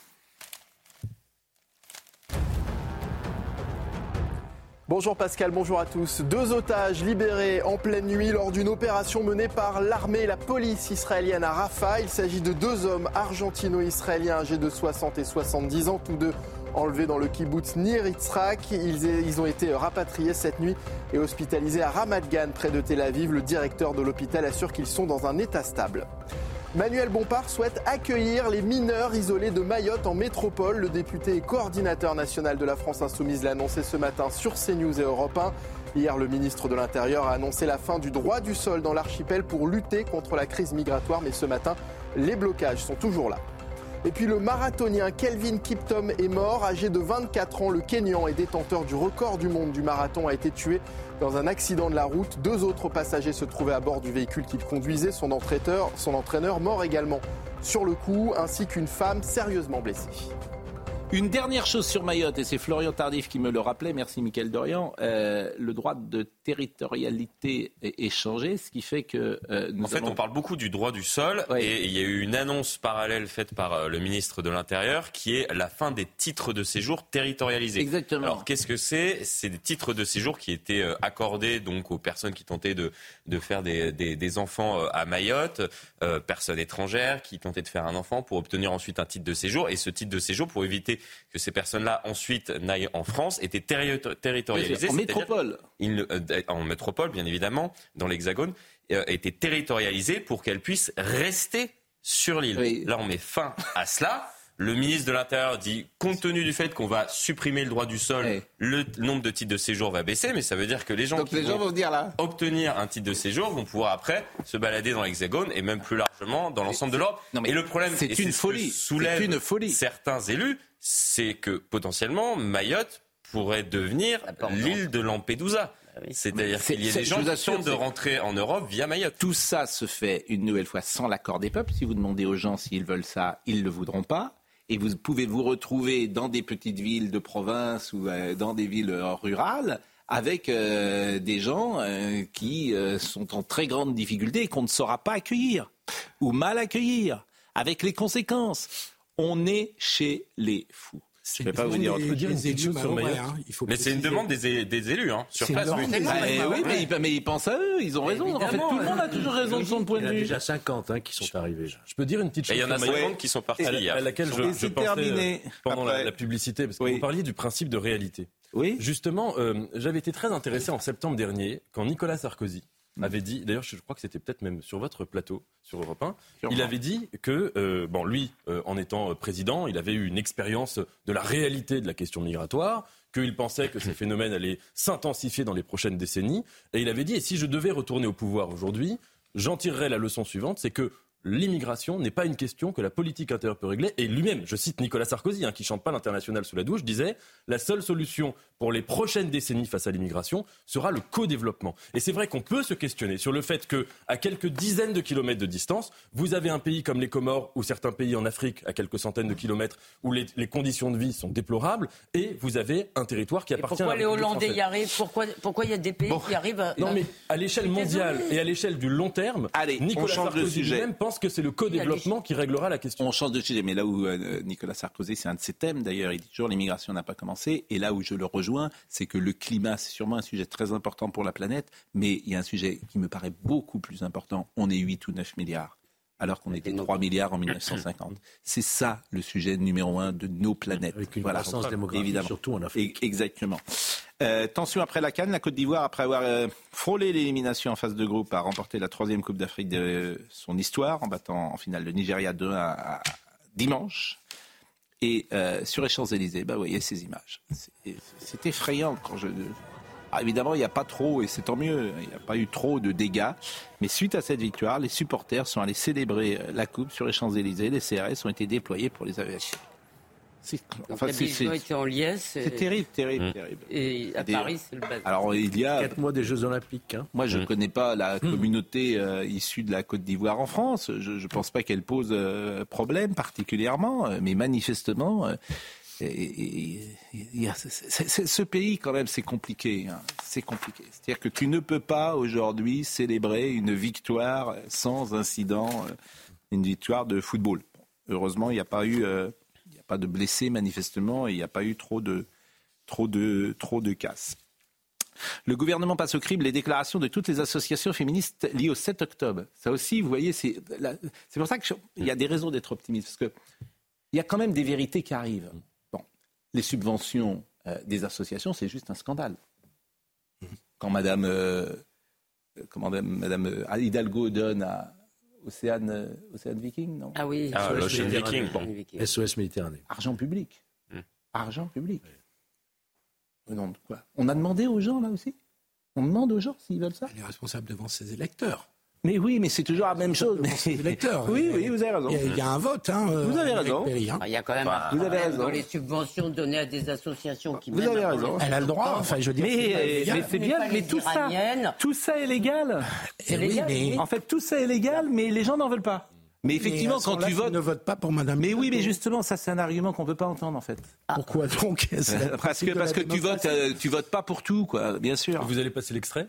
Bonjour Pascal, bonjour à tous. Deux otages libérés en pleine nuit lors d'une opération menée par l'armée et la police israélienne à Rafah. Il s'agit de deux hommes argentino-israéliens âgés de 60 et 70 ans, tous deux enlevés dans le kibbutz Nir ils ont été rapatriés cette nuit et hospitalisés à Ramat Gan, près de Tel Aviv. Le directeur de l'hôpital assure qu'ils sont dans un état stable. Manuel Bompard souhaite accueillir les mineurs isolés de Mayotte en métropole. Le député et coordinateur national de la France Insoumise l'a annoncé ce matin sur CNews et Europe 1. Hier, le ministre de l'Intérieur a annoncé la fin du droit du sol dans l'archipel pour lutter contre la crise migratoire, mais ce matin, les blocages sont toujours là. Et puis le marathonien Kelvin Kiptom est mort, âgé de 24 ans. Le Kenyan et détenteur du record du monde du marathon a été tué dans un accident de la route. Deux autres passagers se trouvaient à bord du véhicule qu'il conduisait. Son entraîneur, son entraîneur mort également sur le coup, ainsi qu'une femme sérieusement blessée. Une dernière chose sur Mayotte, et c'est Florian Tardif qui me le rappelait, merci Michael Dorian, euh, le droit de territorialité est, changé, ce qui fait que... Euh, en fait, on parle beaucoup du droit du sol, et il y a eu une annonce parallèle faite par euh, le ministre de l'Intérieur, qui est la fin des titres de séjour territorialisés. Exactement. Alors, qu'est-ce que c'est? C'est des titres de séjour qui étaient accordés donc aux personnes qui tentaient de, de faire des, des, des enfants à Mayotte, personnes étrangères qui tentaient de faire un enfant pour obtenir ensuite un titre de séjour, et ce titre de séjour, pour éviter que ces personnes-là ensuite n'aillent en France étaient territorialisées. en métropole. Euh, en métropole, bien évidemment, dans l'Hexagone, euh, étaient territorialisées pour qu'elles puissent rester sur l'île. Là, on met fin à cela. Le ministre de l'Intérieur dit, compte tenu du fait qu'on va supprimer le droit du sol, le nombre de titres de séjour va baisser, mais ça veut dire que les gens qui vont, obtenir un titre de séjour vont pouvoir après se balader dans l'Hexagone et même plus largement dans l'ensemble de l'Europe. Et le problème, c'est une folie. Soulève une folie. Certains élus, c'est que potentiellement Mayotte pourrait devenir l'île de Lampedusa. Ah C'est-à-dire qu'il y a des gens qui tentent de rentrer en Europe via Mayotte. Tout ça se fait une nouvelle fois sans l'accord des peuples. Si vous demandez aux gens s'ils veulent ça, ils ne le voudront pas. Et vous pouvez vous retrouver dans des petites villes de province ou euh, dans des villes rurales avec euh, des gens euh, qui sont en très grande difficulté et qu'on ne saura pas accueillir ou mal accueillir, avec les conséquences on est chez les fous. Je ne vais pas vous dire, des, dire des sur hein. mais c'est une demande des, élus hein, sur place. Oui, mais, ils, pensent à eux, ils ont raison. En fait, tout le monde a toujours raison de son point de vue. Il y a déjà 50 hein, qui sont arrivés. Je peux dire une petite chose. Il y en a 50 qui sont partis à, à laquelle je, je pensais euh, pendant la, publicité, parce que vous parliez du principe de réalité. Oui. Justement, euh, j'avais été très intéressé en septembre dernier quand Nicolas Sarkozy Avait dit, d'ailleurs je crois que c'était peut-être même sur votre plateau, sur Europe 1, il avait dit que, euh, bon, lui, euh, en étant président, il avait eu une expérience de la réalité de la question migratoire, qu'il pensait que ces phénomènes allaient s'intensifier dans les prochaines décennies, et il avait dit, et si je devais retourner au pouvoir aujourd'hui, j'en tirerais la leçon suivante, c'est que l'immigration n'est pas une question que la politique intérieure peut régler. Et lui-même, je cite Nicolas Sarkozy, hein, qui chante pas l'international sous la douche, disait la seule solution pour les prochaines décennies face à l'immigration sera le co-développement. Et c'est vrai qu'on peut se questionner sur le fait que, à quelques dizaines de kilomètres de distance, vous avez un pays comme les Comores ou certains pays en Afrique à quelques centaines de kilomètres où les, conditions de vie sont déplorables, et vous avez un territoire qui appartient pourquoi à les Hollandais y arrivent? Pourquoi pourquoi il y a des pays qui arrivent à... Non mais à l'échelle mondiale et à l'échelle du long terme, Nicolas Sarkozy lui-même pense que c'est le co-développement qui réglera la question. On change de sujet, mais là où euh, Nicolas Sarkozy, c'est un de ses thèmes d'ailleurs, il dit toujours l'immigration n'a pas commencé, et là où je le rejoins, c'est que le climat, c'est sûrement un sujet très important pour la planète, mais il y a un sujet qui me paraît beaucoup plus important, on est 8 ou 9 milliards alors qu'on était 3 milliards en 1950. C'est ça le sujet numéro un de nos planètes. Avec une croissance démographique, évidemment. surtout en Afrique. Exactement. Euh, tension après la Cannes, la Côte d'Ivoire, après avoir euh, frôlé l'élimination en phase de groupe, a remporté la troisième Coupe d'Afrique de son histoire en battant en finale le Nigeria 2 à, dimanche. Et euh, sur les Champs-Élysées, bah, vous voyez ces images. C'est effrayant quand je. Ah, évidemment, il n'y a pas trop, et c'est tant mieux, il n'y a pas eu trop de dégâts. Mais suite à cette victoire, les supporters sont allés célébrer la Coupe sur les Champs-Élysées. Les CRS ont été déployés pour les aviations. C'est enfin, en liesse. C'est terrible, terrible, mmh. terrible. Et à Paris, c'est le bazar. Alors, il y a. Quatre mois des Jeux Olympiques. Hein. Moi, je ne mmh. connais pas la mmh. communauté euh, issue de la Côte d'Ivoire en France. Je ne pense pas qu'elle pose euh, problème particulièrement, euh, mais manifestement. Ce pays, quand même, c'est compliqué. Hein. C'est compliqué. C'est-à-dire que tu ne peux pas aujourd'hui célébrer une victoire sans incident, une victoire de football. heureusement, il n'y a pas eu pas de blessés manifestement et il n'y a pas eu trop de, trop de, trop de casse. Le gouvernement passe au crible les déclarations de toutes les associations féministes liées au 7 octobre. Ça aussi, vous voyez, c'est pour ça qu'il y a des raisons d'être optimiste. Parce qu'il y a quand même des vérités qui arrivent. Les subventions euh, des associations, c'est juste un scandale. Quand Madame, euh, comment, Madame euh, Hidalgo donne à, Océane, euh, Océane Viking, non? Ah oui, ah, SOS Viking. SOS Méditerranée. Argent public. Hmm. Argent public. De quoi? On a demandé aux gens, là aussi? On demande aux gens s'ils veulent ça? Elle est responsable devant ses électeurs. Mais oui, mais c'est toujours la même chose. Devant ses électeurs. Oui, oui, vous avez raison. Il y a, il y a un vote. Hein, Vous avez avec raison. Hein. Il y a quand même Bah, un vous avez raison. dans les subventions données à des associations qui Vous avez raison. Elle a le droit. Enfin, je veux dire. c'est pas Mais, illégal. mais c'est bien, mais tout ça, tout ça est légal. Eh oui, légal, mais- En fait, tout ça est légal, mais les gens n'en veulent pas. Mais effectivement, Mais quand tu votes. ne votent pas pour Madame. Mais oui, mais justement, ça c'est un argument qu'on peut pas entendre en fait. Pourquoi donc? Euh, Parce que parce que tu votes, euh, tu votes pas pour tout, quoi. Bien sûr. Vous allez passer l'extrait?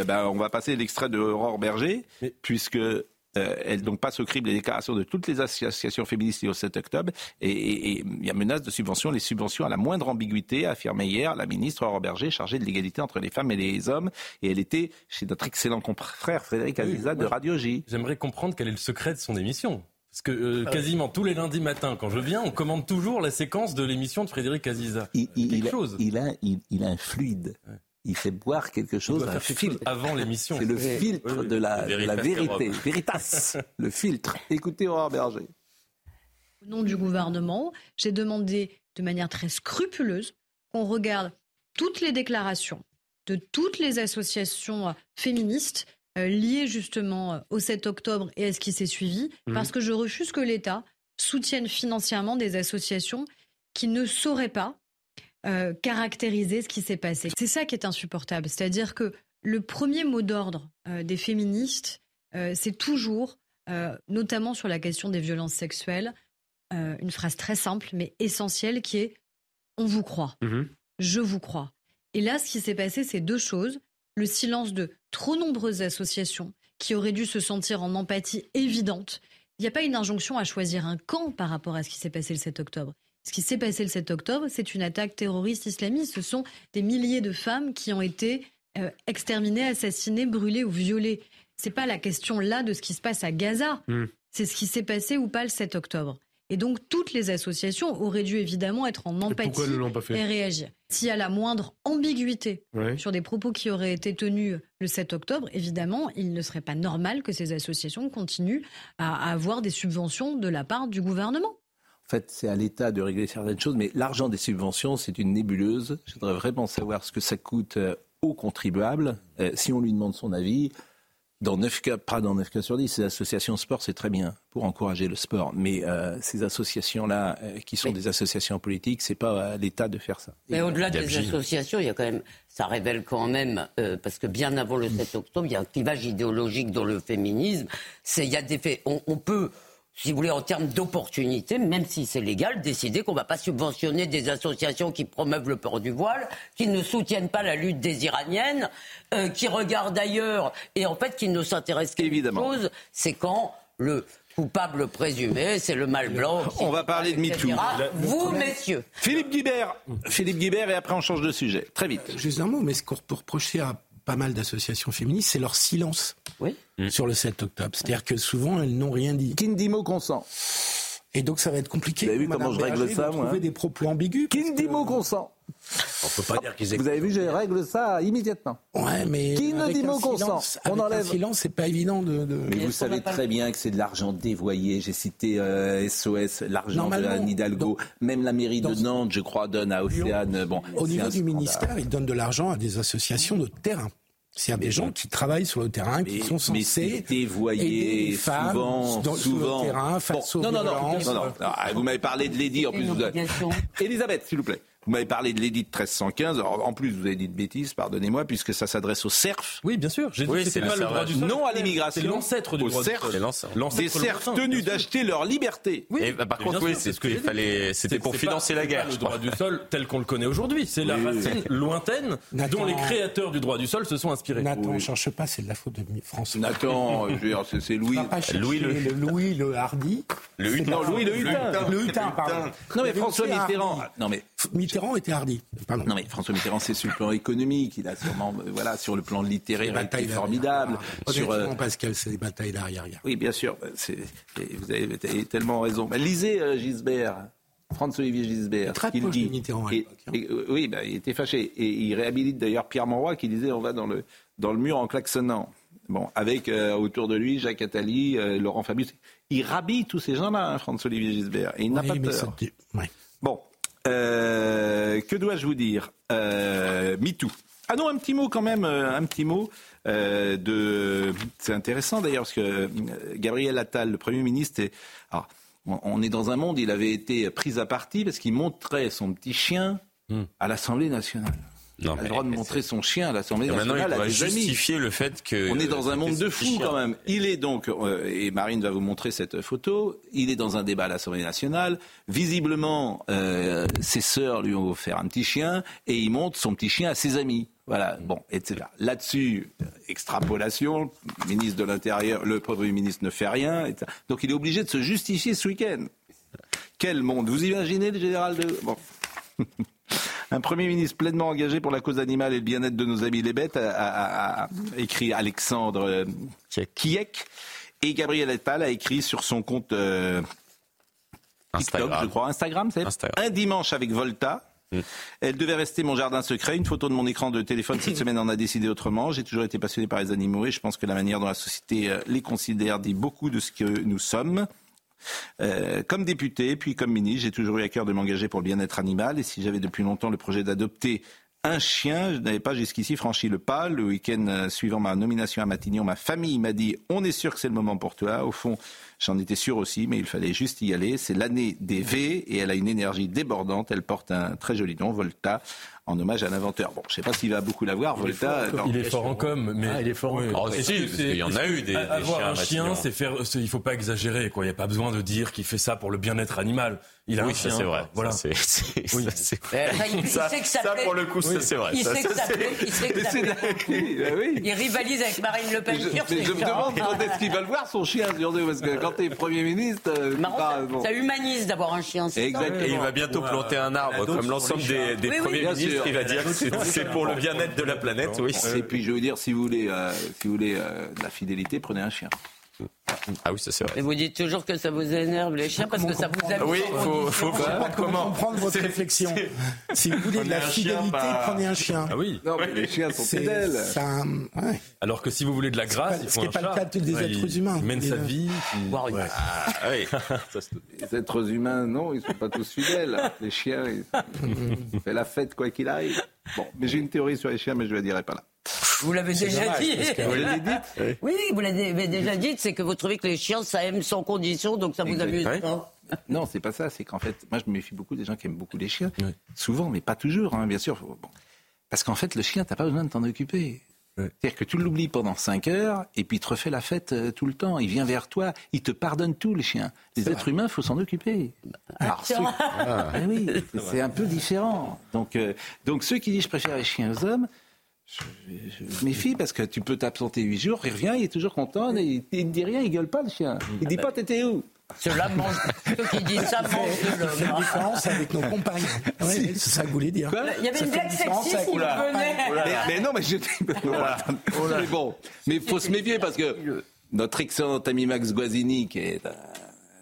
Eh ben, on va passer l'extrait de Aurore Berger, puisque euh, elle donc passe au crible les déclarations de toutes les associations féministes liées au 7 octobre, et- il y a menace de subvention, les subventions à la moindre ambiguïté, a affirmé hier la ministre Aurore Berger, chargée de l'égalité entre les femmes et les hommes, et elle était chez notre excellent confrère Frédéric Aziza de Radio J. J'aimerais comprendre quel est le secret de son émission. Parce que euh, quasiment tous les lundis matins, quand je viens, on commande toujours la séquence de l'émission de Frédéric Aziza. Il, il- Quelque il a, chose. il a- il- il a un fluide. Il fait boire quelque chose, un filtre. chose avant l'émission. C'est le Oui. filtre Oui, oui. de la, de vérité. Veritas, le filtre. Écoutez Aurore Berger. Au nom du gouvernement, j'ai demandé de manière très scrupuleuse qu'on regarde toutes les déclarations de toutes les associations euh, féministes euh, liées justement euh, au 7 octobre et à ce qui s'est suivi, Mhm. parce que je refuse que l'État soutienne financièrement des associations qui ne sauraient pas euh, caractériser ce qui s'est passé. C'est ça qui est insupportable. C'est-à-dire que le premier mot d'ordre euh, des féministes, euh, c'est toujours, notamment sur la question des violences sexuelles, une phrase très simple mais essentielle qui est on vous croit, je vous crois. Et là, ce qui s'est passé, c'est deux choses. Le silence de trop nombreuses associations qui auraient dû se sentir en empathie évidente. Il n'y a pas une injonction à choisir un camp par rapport à ce qui s'est passé le 7 octobre. Ce qui s'est passé le 7 octobre, c'est une attaque terroriste islamiste. Ce sont des milliers de femmes qui ont été euh, exterminées, assassinées, brûlées ou violées. C'est pas la question là de ce qui se passe à Gaza. C'est ce qui s'est passé ou pas le 7 octobre. Et donc toutes les associations auraient dû évidemment être en empathie et réagir. S'il y a la moindre ambiguïté Ouais. sur des propos qui auraient été tenus le 7 octobre, évidemment, il ne serait pas normal que ces associations continuent à avoir des subventions de la part du gouvernement. En fait, c'est à l'État de régler certaines choses, mais l'argent des subventions, c'est une nébuleuse. Je voudrais vraiment savoir ce que ça coûte euh, aux contribuables. Euh, si on lui demande son avis, dans 9 cas, pas dans 9 cas sur 10, ces associations sport, c'est très bien pour encourager le sport. Mais euh, ces associations-là, euh, qui sont des associations politiques, c'est pas à l'État de faire ça. Mais au-delà des associations, il y a quand même, ça révèle quand même, euh, parce que bien avant le 7 octobre, il y a un clivage idéologique dans le féminisme. C'est, il y a des faits, on, on peut, si vous voulez, en termes d'opportunité, même si c'est légal, décider qu'on ne va pas subventionner des associations qui promeuvent le port du voile, qui ne soutiennent pas la lutte des Iraniennes, euh, qui regardent ailleurs et en fait qui ne s'intéressent qu'à une chose, c'est quand le coupable présumé, c'est le mal blanc. On va parler de. MeToo. Vous, messieurs. Philippe Guibert. Philippe Guibert, et après on change de sujet. Très vite. Juste un mot, mais ce qu'on peut reprocher à pas mal d'associations féministes, c'est leur silence sur le 7 octobre. C'est-à-dire que souvent, elles n'ont rien dit. Qui ne dit mot consent Et donc, ça va être compliqué. Vous avez vu comment je règle ça, moi, trouver hein des propos ambigus. Qui ne dit mot consent On peut pas dire qu'ils Vous avez vu, je règle ça immédiatement. Ouais, mais Qui ne dit mot consent silence- On avec un enlève. silence, c'est pas évident de. de- Mais vous savez très bien que c'est de l'argent dévoyé. J'ai cité euh, SOS, l'argent de Anne Hidalgo. Même la mairie de Nantes, je crois, donne à Océane. Bon, Au niveau du scandale. ministère, ils donnent de l'argent à des associations de terrain. C'est-à-dire des gens qui travaillent sur le terrain, qui sont mais censés femmes souvent, dans- souvent. sur le terrain face Bon, aux non, non, non, non, non, non. Vous m'avez parlé de Lady en plus. vous. Elisabeth, s'il vous plaît. Vous m'avez parlé de l'édit de 1315. Alors, en plus, vous avez dit de bêtises, pardonnez-moi, puisque ça s'adresse aux serfs. Oui, bien sûr. J'ai dit Oui, que c'est pas le droit du sol. Non à l'immigration. C'est l'ancêtre du droit du serfs. sol. C'est l'ancêtre. Des serfs tenus d'acheter leur liberté. Et, bah, par contre, oui, c'est ce qu'il fallait. dit. C'était pour financer la guerre. Le droit du sol tel qu'on le connaît aujourd'hui, c'est la racine lointaine Nathan- dont les créateurs du droit du sol se sont inspirés. Nathan, on cherche pas, c'est de la faute de François. Nathan, je veux dire, c'est Louis. Louis le. Louis le Hardy. Le Hutin. Louis le Hutin. Le Hutin, pardon. Non, mais François Mitterrand. Hardy. Non, mais Mitterrand était. Pardon. Non mais François Mitterrand, c'est sur le plan économique, il a sûrement, euh, voilà, sur le plan littéraire, il formidable. Sur, euh, Pascal, c'est des batailles d'arrière-garde. oui, bien sûr, et vous avez, tellement raison. Bah, lisez euh, Gisbert, François-Olivier Gisbert, Très qu'il dit. Mitterrand à Et- l'époque, hein. et, euh, oui, bah, il était fâché. Et il réhabilite d'ailleurs Pierre Monroy qui disait on va dans le, dans le mur en klaxonnant. Bon, avec euh, autour de lui Jacques Attali, euh, Laurent Fabius. Il rhabille tous ces gens-là, hein, François-Olivier Gisbert. Et il n'a pas peur. ouais. Euh, que dois-je vous dire euh, MeToo. Ah non, un petit mot quand même, euh, un petit mot euh, de. C'est intéressant d'ailleurs parce que Gabriel Attal, le Premier ministre, est. Alors, on- on est dans un monde, il avait été pris à partie parce qu'il montrait son petit chien à l'Assemblée nationale. Il a le droit de montrer son chien à l'Assemblée Et maintenant, nationale il doit amis. justifier le fait que. On est dans un monde de fous quand même. Il est donc, euh, et Marine va vous montrer cette photo, il est dans un débat à l'Assemblée nationale. Visiblement, euh, ses sœurs lui ont offert un petit chien et il montre son petit chien à ses amis. Voilà, bon, etc. Là-dessus, euh, extrapolation, le ministre de l'Intérieur, le Premier ministre ne fait rien. etc. Donc il est obligé de se justifier ce week-end. Quel monde Vous imaginez le général de... Bon. Un Premier ministre pleinement engagé pour la cause animale et le bien-être de nos amis les bêtes, a, a- a- a écrit Alexandre euh, Kiek. Et Gabriel Attal a écrit sur son compte euh, TikTok, Instagram. je crois, Instagram, c'est un dimanche avec Volta. Elle devait rester mon jardin secret. Une photo de mon écran de téléphone cette semaine en a décidé autrement. J'ai toujours été passionné par les animaux et je pense que la manière dont la société euh, les considère dit beaucoup de ce que nous sommes. Euh, comme député, puis comme ministre, j'ai toujours eu à cœur de m'engager pour le bien-être animal. Et si j'avais depuis longtemps le projet d'adopter un chien, je n'avais pas jusqu'ici franchi le pas. Le week-end euh, suivant ma nomination à Matignon, ma famille m'a dit on est sûr que c'est le moment pour toi. Au fond, j'en étais sûr aussi, mais il fallait juste y aller. C'est l'année des V et elle a une énergie débordante. Elle porte un très joli nom, Volta, en hommage à l'inventeur. Bon, je sais pas s'il va beaucoup l'avoir, Volta. Il est fort en com, mais Ah, il est fort en Oui. com. Oh, si, qu'il y en a eu des- des Avoir chiens un chien, c'est faire. Il faut pas exagérer, quoi. Il n'y a pas besoin de dire qu'il fait ça pour le bien-être animal. Il a Oui, un ça, chien. c'est vrai. Voilà. Ça, c'est- c'est- Oui. ça, c'est- ça, il, il Ça- sait que ça, ça, pour le coup, ça, c'est vrai. Il Ça, sait que ça, ça c'est- plaît. Il sait que ça plaît. Oui. Il rivalise avec Marine Le Pen. Mais je, sur mais ses je me demande quand est-ce qu'ils veulent voir son chien sur deux, parce que quand t'es Premier ministre, euh, Marrant, bah, ça, bon. ça humanise d'avoir un chien. c'est Exactement. Et il va bientôt planter un arbre, comme l'ensemble des, des premiers ministres. Il va dire que c'est- pour le bien-être de la planète. Oui. Et puis je veux dire, si vous voulez, euh, si vous voulez euh, de la fidélité, prenez un chien. Ah oui, ça c'est vrai. Et vous dites toujours que ça vous énerve les chiens parce que ça vous amuse. Oui, en faut, faut comment comprendre votre réflexion. Si vous voulez de la fidélité, pas- prenez un chien. Ah oui. Non, mais les chiens sont fidèles. ça, ouais. Alors que si vous voulez de la grâce, pas- il ce faut qui un est pas le chat. cas de tous les Ouais, êtres il humains. mène sa vie. une- Ouais. Ah oui. Ça, c'est- Les êtres humains, non, ils sont pas tous fidèles. Les chiens, ils ils font la fête quoi qu'il arrive. Bon, mais j'ai une théorie sur les chiens, mais je ne la dirai pas là. Vous l'avez déjà dommage, dit. parce que- Vous l'avez dit Oui, vous l'avez déjà dit, c'est que vous trouvez que les chiens, ça aime sans condition, donc ça vous amuse pas. Non, c'est pas ça. C'est qu'en fait, moi, je me méfie beaucoup des gens qui aiment beaucoup les chiens. Souvent, mais pas toujours, hein, bien sûr. Bon. Parce qu'en fait, le chien, t'as pas besoin de t'en occuper. C'est-à-dire que tu l'oublies pendant 5 heures et puis il te refait la fête euh, tout le temps. Il vient vers toi, il te pardonne tout, le chien. Les êtres humains, il faut s'en occuper. Alors, ceux- Ah, oui, c'est- c'est un peu différent. Donc, euh, donc ceux qui disent je préfère les chiens aux hommes, je, je me méfie parce que tu peux t'absenter 8 jours, il revient, il est toujours content, et il, il ne dit rien, il gueule pas le chien. Il dit pas t'étais où? Ceux-là. Ceux qui disent ça mangent de C'est l'homme. la différence avec nos compagnes. Ouais, c'est ça que vous voulez dire. Il y avait une blague avec qui venait. mais, mais non, mais je Mais bon, mais il faut se méfier parce que notre excellent ami Max Guazzini, qui est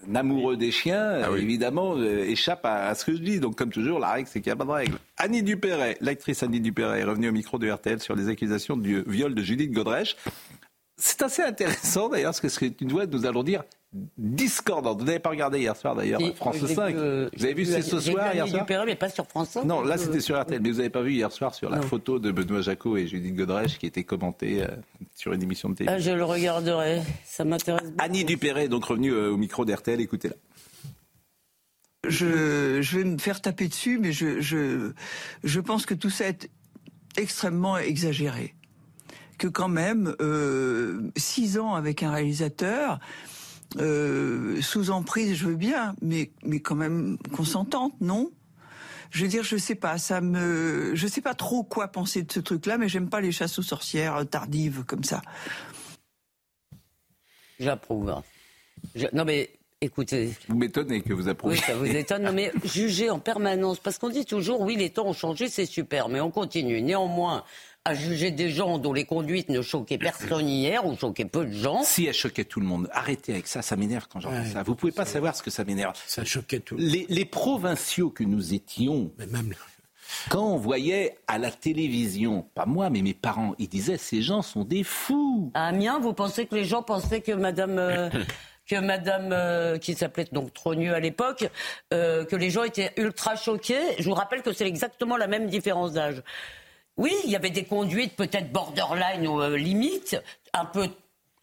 un amoureux des chiens, Ah évidemment, euh, échappe à, à ce que je dis. Donc, comme toujours, la règle, c'est qu'il n'y a pas de règle. Annie Dupéret, l'actrice Annie Dupéret, est revenue au micro de RTL sur les accusations du viol de Judith Godrèche. C'est assez intéressant d'ailleurs, parce que c'est une voix, nous allons dire, discordante. Vous n'avez pas regardé hier soir d'ailleurs, Si, France j'ai 5. vu, euh, vous avez vu C'est ce soir hier Annie soir mais pas sur France 5. non, là Euh, c'était sur RTL, mais vous n'avez pas vu hier soir sur la Non. photo de Benoît Jacot et Judith Godrèche qui était commentée euh, sur une émission de télé. Ah, je le regarderai. Ça m'intéresse beaucoup. Annie Dupéret est donc revenue euh, au micro d'RTL, écoutez-la. je, je vais me faire taper dessus, mais je, je, je pense que tout ça est extrêmement exagéré. Que quand même, euh, six ans avec un réalisateur, euh, sous emprise, je veux bien, mais, mais quand même consentante, non? Je veux dire, je sais pas, ça me, je sais pas trop quoi penser de ce truc-là, mais j'aime pas les chasses aux sorcières tardives comme ça. J'approuve. Je- Non, mais écoutez. Vous m'étonnez que vous approuvez. Oui, ça vous étonne. Non, mais juger en permanence. Parce qu'on dit toujours, oui, les temps ont changé, c'est super, mais on continue. Néanmoins, à juger des gens dont les conduites ne choquaient personne hier ou choquaient peu de gens. Si elle choquait tout le monde, arrêtez avec ça, ça m'énerve quand j'entends Ouais. ça. Vous pouvez pas savoir ce que ça m'énerve. Ça choquait tout. Les, les provinciaux que nous étions, Mais même quand on voyait à la télévision, pas moi, mais mes parents, ils disaient ces gens sont des fous. À Amiens, vous pensez que les gens pensaient que Madame. euh, que Madame, euh, qui s'appelait donc Trogneux à l'époque, euh, que les gens étaient ultra choqués. Je vous rappelle que c'est exactement la même différence d'âge. Oui, il y avait des conduites peut-être borderline ou euh, limite, un peu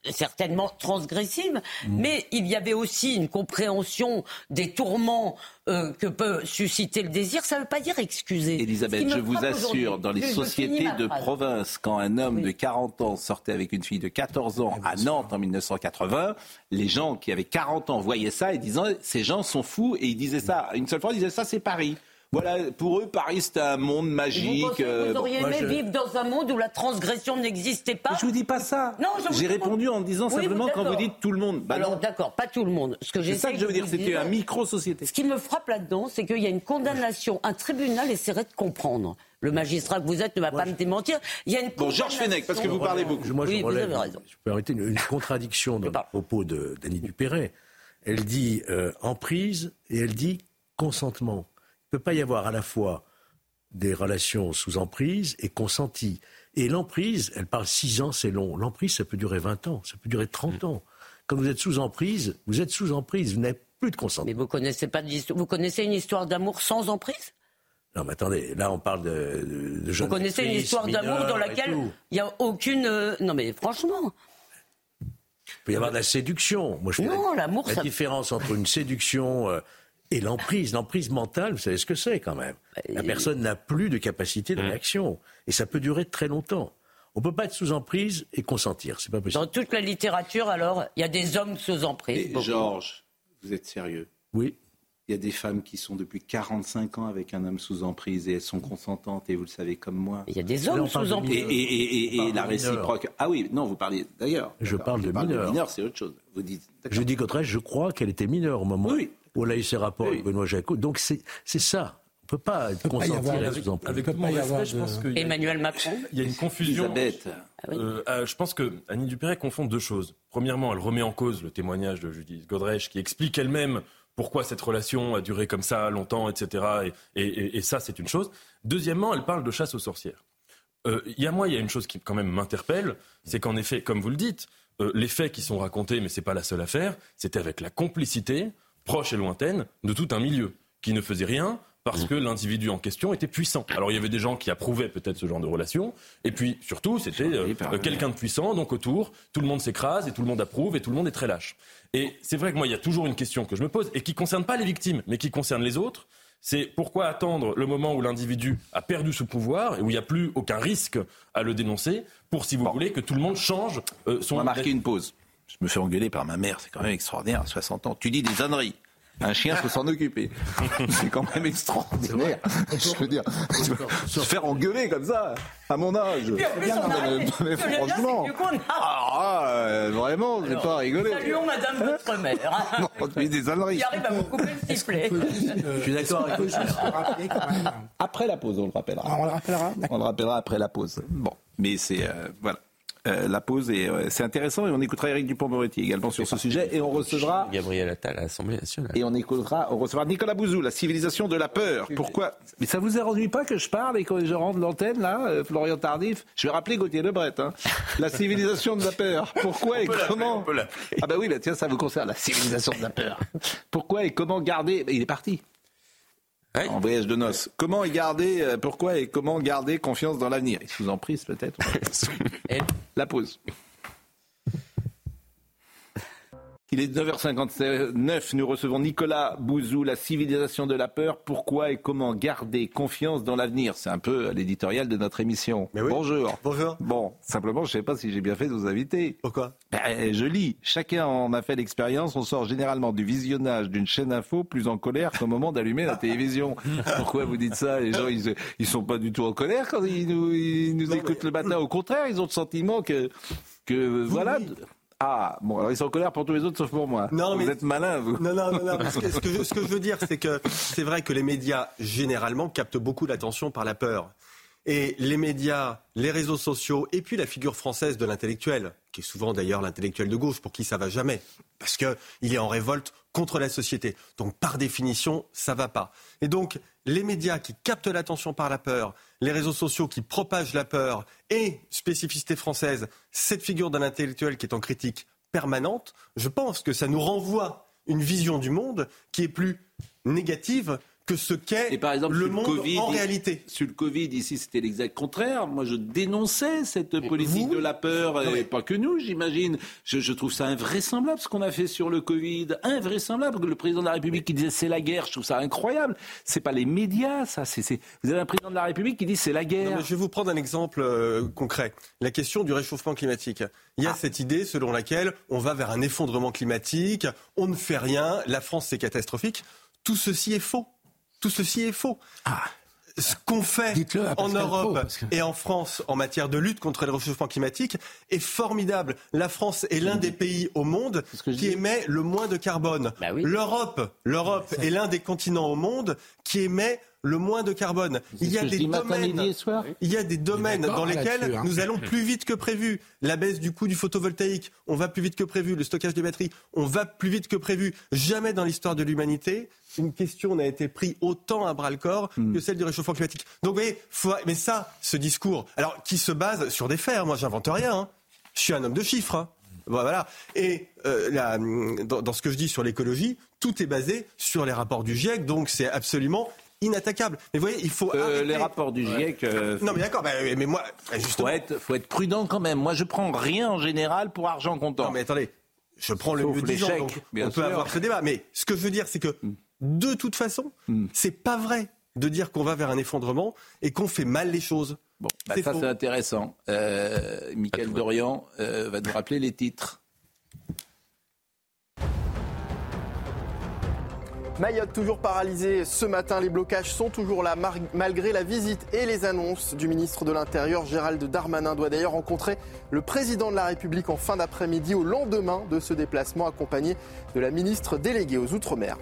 certainement transgressives, Mm. mais il y avait aussi une compréhension des tourments euh, que peut susciter le désir. Ça ne veut pas dire excuser. Elisabeth, je vous assure, dans les Je- sociétés de province, quand un homme de 40 ans sortait avec une fille de 14 ans à Nantes en 1980, les gens qui avaient 40 ans voyaient ça et disaient ces gens sont fous et ils disaient ça. Une seule fois, ils disaient ça, c'est Paris. Voilà, pour eux, Paris, c'était un monde Vous magique. euh, vous bon. auriez Moi, aimé je- vivre dans un monde où la transgression n'existait pas Je vous dis pas ça. Non, vous J'ai répondu en disant Oui, simplement quand vous dites tout le monde. Bah Alors non. d'accord, pas tout le monde. Ce que C'est ça que je veux dire, vous c'était un micro-société. Ce qui me frappe là-dedans, c'est qu'il y a une condamnation. Un tribunal essaierait de comprendre. Le magistrat que vous êtes ne va pas me démentir. Il y a une Bon, Georges Fenech, parce que vous parlez beaucoup. Moi, je Oui, vous relève, avez raison. je peux arrêter une, une contradiction dans le propos de d'Annie Dupéret. Elle dit euh, emprise et elle dit consentement. Il ne peut pas y avoir à la fois des relations sous emprise et consenties. Et l'emprise, elle parle 6 ans, c'est long. L'emprise, ça peut durer 20 ans, ça peut durer 30 ans. Quand vous êtes sous emprise, vous êtes sous emprise, vous n'avez plus de consentement. Mais vous connaissez pas Vous connaissez une histoire d'amour sans emprise? Non, mais attendez, là, on parle de, de, de Vous connaissez une histoire d'amour dans laquelle il n'y a aucune. euh, Non mais franchement. Il peut y avoir de la séduction. Moi, je fais Non, la, l'amour, la ça- différence entre une séduction euh, et l'emprise. L'emprise mentale, vous savez ce que c'est quand même. La personne n'a plus de capacité de réaction. Et ça peut durer très longtemps. On ne peut pas être sous emprise et consentir. C'est pas possible. Dans toute la littérature, alors, il y a des hommes sous emprise. Georges, vous êtes sérieux? Oui. Il y a des femmes qui sont depuis 45 ans avec un homme sous emprise et elles sont consentantes et vous le savez comme moi. Il y a des hommes sous Et, emprise. et, et, et- On et parle la réciproque. Ah oui, non, vous parliez d'ailleurs. Je parle de mineurs. mineurs, c'est autre chose. Vous dites. Je dis qu'au je crois qu'elle était mineure au moment où elle a eu ses rapports avec Benoît Jacot. Donc c'est c'est ça. On ne peut pas être pas y consentir avoir et de- être sous emprise. Avec tout mon respect, je pense qu'il y a- Emmanuel Macron. Il y a une confusion. Elisabeth. Euh, euh, je pense que Annie Dupéret confond deux choses. Premièrement, elle remet en cause le témoignage de Judith Godrèche qui explique elle-même pourquoi cette relation a duré comme ça longtemps, etc. Et, et- et- et ça, c'est une chose. Deuxièmement, elle parle de chasse aux sorcières. Euh, Il y a moi, il y a une chose qui quand même m'interpelle, c'est qu'en effet, comme vous le dites, euh, les faits qui sont racontés, mais c'est pas la seule affaire, c'était avec la complicité proche et lointaine de tout un milieu qui ne faisait rien parce que l'individu en question était puissant. Alors il y avait des gens qui approuvaient peut-être ce genre de relation, et puis surtout c'était euh, quelqu'un de puissant, donc autour, tout le monde s'écrase et tout le monde approuve et tout le monde est très lâche. Et c'est vrai que moi il y a toujours une question que je me pose et qui concerne pas les victimes, mais qui concerne les autres. C'est pourquoi attendre le moment où l'individu a perdu ce pouvoir et où il n'y a plus aucun risque à le dénoncer pour, si vous voulez, que tout le monde change euh, son. On va marquer une pause. Je me fais engueuler par ma mère, c'est quand même extraordinaire, à 60 ans. Tu dis des âneries. Un chien faut s'en occuper. C'est quand même extraordinaire. Je veux dire, se faire engueuler comme ça, à mon âge. Puis en plus, on Mais- bien, franchement, on a- ah, euh, vraiment, j'ai pas rigolé. Saluons Madame votre mère. hein. On te dit des âneries. Il arrive à vous couper le sifflet. Je suis d'accord avec vous. Après la pause, on le rappellera. Ah, on le rappellera On le rappellera après la pause. Bon, mais c'est euh, voilà. Euh, la pause et euh, c'est intéressant et on écoutera Eric Dupont-Moretti également sur ce sujet et on recevra Gabriel Attal à l'Assemblée nationale. et on écoutera on recevra Nicolas Bouzou la civilisation de la peur. Pourquoi? Mais ça vous ennuie pas que je parle et que je rentre l'antenne là, euh, Florian Tardif? Je vais rappeler Gauthier Lebret. Hein. La civilisation de la peur. Pourquoi et comment on peut l'appeler. Ah bah oui, bah tiens, ça vous concerne la civilisation de la peur. Pourquoi et comment garder? Il est parti. En voyage de noces. Comment garder, euh, pourquoi et comment garder confiance dans l'avenir? Et Sous emprise peut-être. La pause. Il est 9h59, nous recevons Nicolas Bouzou, la civilisation de la peur. Pourquoi et comment garder confiance dans l'avenir? C'est un peu l'éditorial de notre émission. Bonjour. Bonjour. Bon, simplement, je ne sais pas si j'ai bien fait de vous inviter. Pourquoi? Ben, Je lis. Chacun en a fait l'expérience. On sort généralement du visionnage d'une chaîne info plus en colère qu'au moment d'allumer la télévision. Pourquoi vous dites ça? Les gens, ils, ils sont pas du tout en colère quand ils nous, ils nous écoutent le matin. Au contraire, ils ont le sentiment que, que voilà. Ah, bon, alors ils sont en colère pour tous les autres sauf pour moi. Non, vous mais- êtes malin, vous. Non, non, non, non, parce que ce, que je, ce que je veux dire, c'est que c'est vrai que les médias, généralement, captent beaucoup l'attention par la peur. Et les médias, les réseaux sociaux, et puis la figure française de l'intellectuel, qui est souvent d'ailleurs l'intellectuel de gauche, pour qui ça va jamais, parce qu'il est en révolte contre la société. Donc, par définition, ça va pas. Et donc, les médias qui captent l'attention par la peur, les réseaux sociaux qui propagent la peur, et, spécificité française, cette figure d'un intellectuel qui est en critique permanente, je pense que ça nous renvoie une vision du monde qui est plus négative que ce qu'est Et par exemple, le monde Covid, en réalité. Sur le Covid, ici, c'était l'exact contraire. Moi, je dénonçais cette politique de la peur, et pas que nous, j'imagine. Je, je trouve ça invraisemblable ce qu'on a fait sur le Covid. Invraisemblable. Le président de la République qui disait c'est la guerre, je trouve ça incroyable. C'est pas les médias, ça. C'est, c'est- Vous avez un président de la République qui dit c'est la guerre. Non, mais je vais vous prendre un exemple euh, concret. La question du réchauffement climatique. Il y a Ah. cette idée selon laquelle on va vers un effondrement climatique, on ne fait rien, la France c'est catastrophique. Tout ceci est faux. Tout ceci est faux. Ce qu'on fait en Pro, Europe que- et en France en matière de lutte contre le réchauffement climatique est formidable. La France est l'un des pays au monde qui émet le moins de carbone. Bah L'Europe, l'Europe est l'un des continents au monde qui émet le moins de carbone. Il y a des matin, domaines, midi et soir. il y a des domaines d'accord dans lesquels hein. nous allons plus vite que prévu. La baisse du coût du photovoltaïque, on va plus vite que prévu. Le stockage des batteries, on va plus vite que prévu. Jamais dans l'histoire de l'humanité, une question n'a été prise autant à bras le corps Hmm. que celle du réchauffement climatique. Donc, vous voyez, faut- mais ça, ce discours, alors qui se base sur des faits. hein. Moi, j'invente rien. hein. Je suis un homme de chiffres. hein. Voilà. Et euh, la- dans, dans ce que je dis sur l'écologie, tout est basé sur les rapports du GIEC, donc c'est absolument inattaquable. Mais vous voyez, il faut Euh, les rapports du GIEC. euh, Non, mais d'accord, bah, mais moi, faut être, faut être prudent quand même. Moi, je prends rien en général pour argent comptant. Non, mais attendez, je prends le Sauf mieux chèques, donc bien on peut sûr. avoir ce débat. Mais ce que je veux dire, c'est que de toute façon, c'est pas vrai de dire qu'on va vers un effondrement et qu'on fait mal les choses. Bon, bah, ça c'est intéressant. Euh, Michael Dorian euh, va nous rappeler les titres. Mayotte toujours paralysée ce matin, les blocages sont toujours là malgré la visite et les annonces du ministre de l'Intérieur Gérald Darmanin doit d'ailleurs rencontrer le président de la République en fin d'après-midi au lendemain de ce déplacement accompagné de la ministre déléguée aux Outre-mer.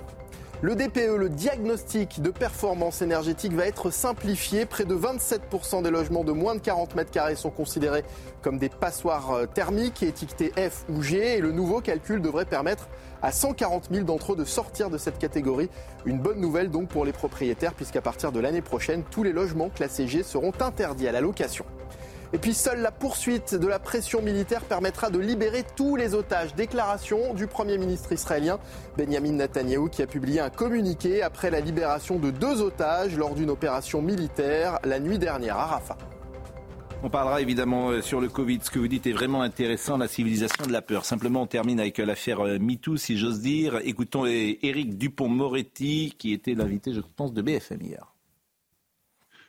Le DPE, le diagnostic de performance énergétique, va être simplifié. Près de 27% des logements de moins de 40 mètres carrés sont considérés comme des passoires euh, thermiques étiquetés F ou G. Et le nouveau calcul devrait permettre à 140 000 d'entre eux de sortir de cette catégorie. Une bonne nouvelle donc pour les propriétaires, puisqu'à partir de l'année prochaine, tous les logements classés G seront interdits à la location. Et puis seule la poursuite de la pression militaire permettra de libérer tous les otages. Déclaration du Premier ministre israélien Benjamin Netanyahou qui a publié un communiqué après la libération de deux otages lors d'une opération militaire la nuit dernière à Rafah. On parlera évidemment euh, sur le Covid. Ce que vous dites est vraiment intéressant, la civilisation de la peur. Simplement, on termine avec euh, l'affaire euh, MeToo, si j'ose dire. Écoutons Éric Dupont-Moretti, qui était l'invité, je pense, de BFM hier.